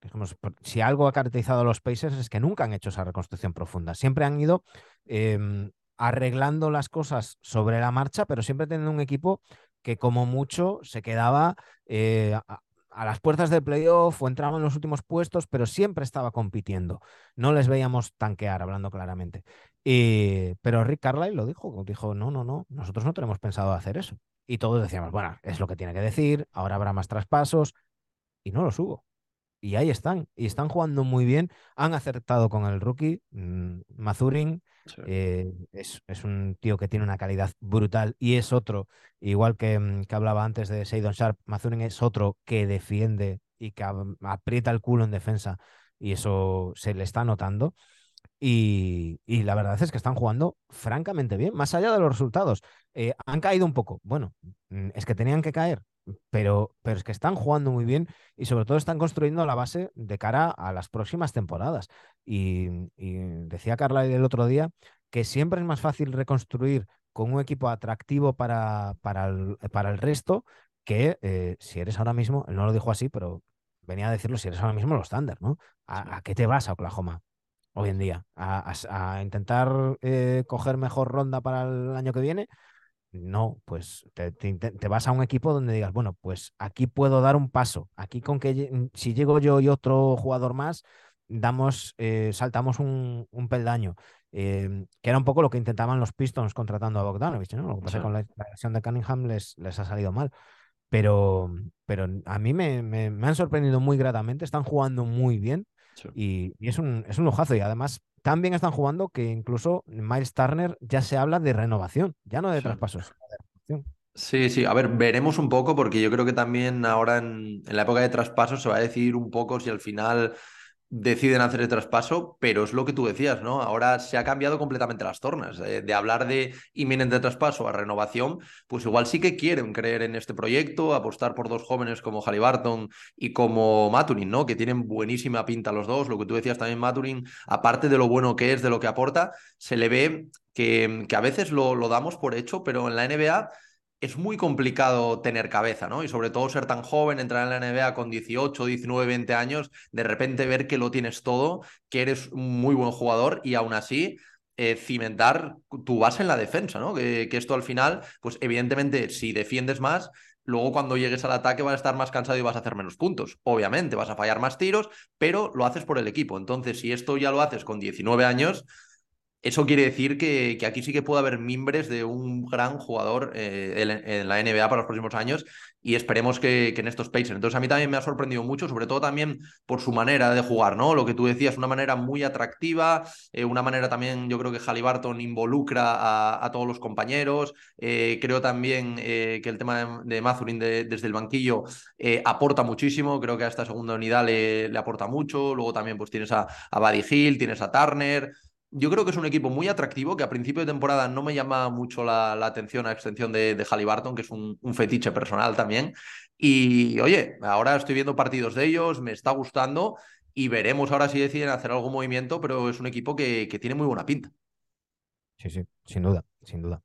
dijimos, si algo ha caracterizado a los Pacers es que nunca han hecho esa reconstrucción profunda. Siempre han ido em, arreglando las cosas sobre la marcha, pero siempre teniendo un equipo que como mucho se quedaba eh, a las puertas del playoff o entraba en los últimos puestos, pero siempre estaba compitiendo. No les veíamos tanquear, hablando claramente. Y, pero Rick Carlisle lo dijo, dijo, no, no, no, nosotros no tenemos pensado hacer eso. Y todos decíamos, bueno, es lo que tiene que decir, ahora habrá más traspasos, y no los hubo. Y ahí están, y están jugando muy bien, han acertado con el rookie, mm, Mazurin, eh, es, un tío que tiene una calidad brutal y es otro, igual que, mm, que hablaba antes de Seidon Sharp, Mazurin es otro que defiende y que aprieta el culo en defensa y eso se le está notando. Y, la verdad es que están jugando francamente bien, más allá de los resultados. Eh, han caído un poco. Bueno, mm, es que tenían que caer, pero, pero es que están jugando muy bien y sobre todo están construyendo la base de cara a las próximas temporadas. Y, decía Carla el otro día que siempre es más fácil reconstruir con un equipo atractivo para, para, el, para el resto que eh, si eres ahora mismo, él no lo dijo así, pero venía a decirlo, si eres ahora mismo los Thunder, ¿no? ¿A, qué te vas a Oklahoma? hoy en día, a, intentar eh, coger mejor ronda para el año que viene, no, pues te, vas a un equipo donde digas, bueno, pues aquí puedo dar un paso, aquí con que mm, si llego yo y otro jugador más, damos, eh, saltamos un, peldaño, em, que era un poco lo que intentaban los Pistons contratando a Bogdanovich, ¿no? Lo que pasa con la, versión de Cunningham les, les ha salido mal. Pero, pero a mí me, me, han sorprendido muy gratamente, están jugando muy bien. Y, es, un, es un lujazo. Y además, también están jugando que incluso Miles Turner ya se habla de renovación, ya no de traspasos, Sí, sí, a ver, veremos un poco porque yo creo que también ahora en, en, la época de traspasos se va a decidir un poco si al final deciden hacer el traspaso, pero es lo que tú decías, ¿no? Ahora se ha cambiado completamente las tornas. Eh, de hablar de inminente traspaso a renovación, pues igual sí que quieren creer en este proyecto, apostar por dos jóvenes como Halliburton y como Maturin, ¿no? Que tienen buenísima pinta los dos. Lo que tú decías también, Maturin, aparte de lo bueno que es, de lo que aporta, se le ve que, que a veces lo, lo damos por hecho, pero en la NBA es muy complicado tener cabeza, ¿no? Y sobre todo ser tan joven, entrar en la NBA con 18, 19, 20 años, de repente ver que lo tienes todo, que eres un muy buen jugador y aún así eh, cimentar tu base en la defensa, ¿no? Que, que, esto al final, pues evidentemente, si defiendes más, luego cuando llegues al ataque vas a estar más cansado y vas a hacer menos puntos. Obviamente, vas a fallar más tiros, pero lo haces por el equipo. Entonces, si esto ya lo haces con 19 años, eso quiere decir que, aquí sí que puede haber mimbres de un gran jugador eh, en, la NBA para los próximos años y esperemos que, en estos Pacers. Entonces a mí también me ha sorprendido mucho, sobre todo también por su manera de jugar, ¿no? Lo que tú decías, una manera muy atractiva, eh, una manera también, yo creo que Halliburton involucra a, todos los compañeros, eh, creo también que el tema de, de desde el banquillo aporta muchísimo, creo que a esta segunda unidad le, le aporta mucho, luego también pues tienes a, a Buddy Hill, tienes a Turner, yo creo que es un equipo muy atractivo, que a principio de temporada no me llama mucho la, atención a extensión de, de Halliburton, que es un, fetiche personal también. Y oye, ahora estoy viendo partidos de ellos, me está gustando y veremos ahora si deciden hacer algún movimiento, pero es un equipo que, que tiene muy buena pinta. Sí, sí, sin duda, sin duda.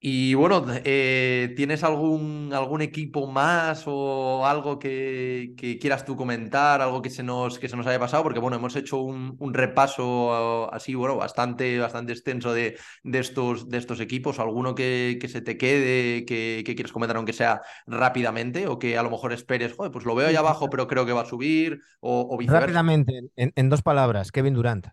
Y bueno, eh, ¿tienes algún, algún equipo más o algo que, quieras tú comentar, algo que se, nos, que se nos haya pasado? Porque bueno, hemos hecho un, repaso así, bueno, bastante, bastante extenso de, de, estos, de estos equipos. ¿Alguno que, que se te quede, que, quieres comentar aunque sea rápidamente o que a lo mejor esperes, joder, pues lo veo ahí abajo, pero creo que va a subir o, viceversa? Rápidamente, en, dos palabras, Kevin Durant.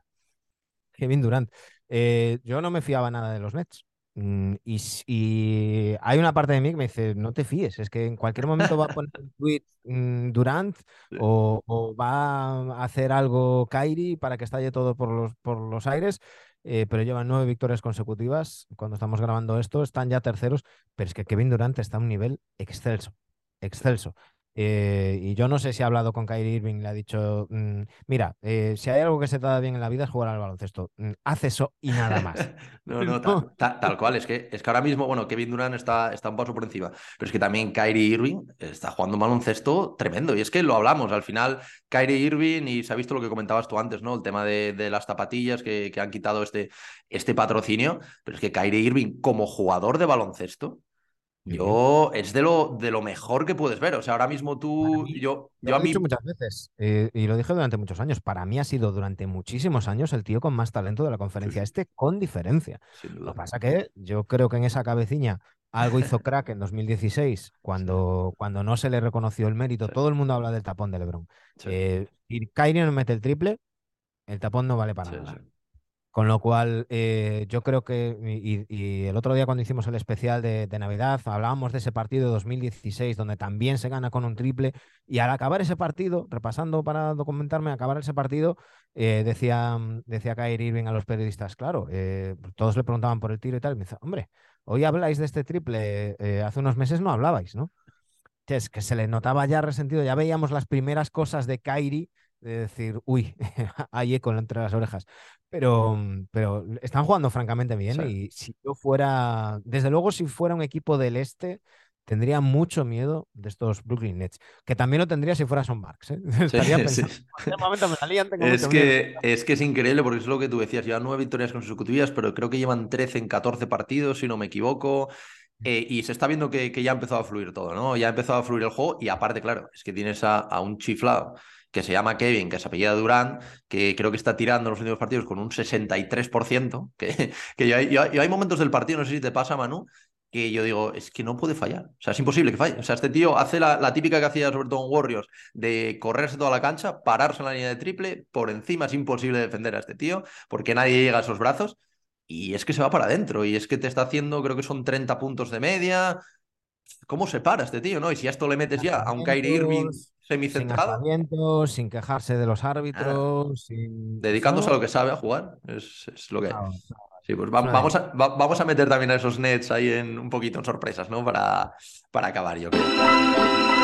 Kevin Durant. Eh, yo no me fiaba nada de los Nets. Mm, y, hay una parte de mí que me dice, no te fíes, es que en cualquier momento va a poner un tweet mm, Durant o, va a hacer algo Kairi para que estalle todo por los, por los aires, eh, pero llevan nueve victorias consecutivas. Cuando estamos grabando esto, están ya terceros, pero es que Kevin Durant está a un nivel excelso, excelso. Eh, y yo no sé si ha hablado con Kyrie Irving, le ha dicho, mm, mira, eh, si hay algo que se te da bien en la vida es jugar al baloncesto. Mm, haz eso y nada más. no, no, tal, cual. Es que, es que ahora mismo, bueno, Kevin Durant está, está un paso por encima, pero es que también Kyrie Irving está jugando un baloncesto tremendo. Y es que lo hablamos, al final, Kyrie Irving, y se ha visto lo que comentabas tú antes, ¿no? El tema de, de las zapatillas que, que, han quitado este, este patrocinio, pero es que Kyrie Irving como jugador de baloncesto, yo, es de lo, de lo mejor que puedes ver. O sea, ahora mismo tú, yo, yo lo he dicho muchas veces eh, y lo dije durante muchos años. Para mí ha sido durante muchísimos años el tío con más talento de la conferencia este, con diferencia. Lo que pasa que yo creo que en esa cabeciña algo hizo crack en 2016 cuando, cuando no se le reconoció el mérito. Todo el mundo habla del tapón de LeBron. Eh, y Kyrie no mete el triple, el tapón no vale para nada. Con lo cual, eh, yo creo que, y, el otro día cuando hicimos el especial de, Navidad, hablábamos de ese partido de 2016, donde también se gana con un triple, y al acabar ese partido, repasando para documentarme, acabar ese partido, eh, decía, decía Kyrie Irving a los periodistas, claro, eh, todos le preguntaban por el tiro y tal, y me dice, hombre, hoy habláis de este triple, hace unos meses no hablabais, ¿no? Es que se le notaba ya resentido, ya veíamos las primeras cosas de Kyrie de decir, uy, hay eco entre las orejas. Pero, mm, pero están jugando francamente bien y si yo fuera, desde luego si fuera un equipo del este, tendría mucho miedo de estos Brooklyn Nets, que también lo tendría si fuera Son Marks. ¿eh? Es, que, es que es increíble porque es lo que tú decías, llevan nueve victorias consecutivas, pero creo que llevan 13 en 14 partidos, si no me equivoco. Eh, y se está viendo que, que, ya ha empezado a fluir todo, ¿no? Ya ha empezado a fluir el juego y aparte, claro, es que tienes a, a un chiflado que se llama Kevin, que se apellida Durán, que creo que está tirando los últimos partidos con un 63%, que, que yo, hay momentos del partido, no sé si te pasa, Manu, que yo digo, es que no puede fallar. O sea, es imposible que falle. O sea, este tío hace la, típica que hacía sobre todo en Warriors, de correrse toda la cancha, pararse en la línea de triple, por encima es imposible defender a este tío, porque nadie llega a esos brazos. Y es que se va para adentro, y es que te está haciendo, creo que son 30 puntos de media, ¿Cómo se para este tío, no? Y si a esto le metes ya a un Kyrie Irving semicentrado. Sin sin quejarse de los árbitros, sin... Dedicándose a lo que sabe a jugar, es, lo que... Sí, pues vamos, a, vamos a meter también a esos Nets ahí en un poquito en sorpresas, ¿no? Para, para acabar, yo creo.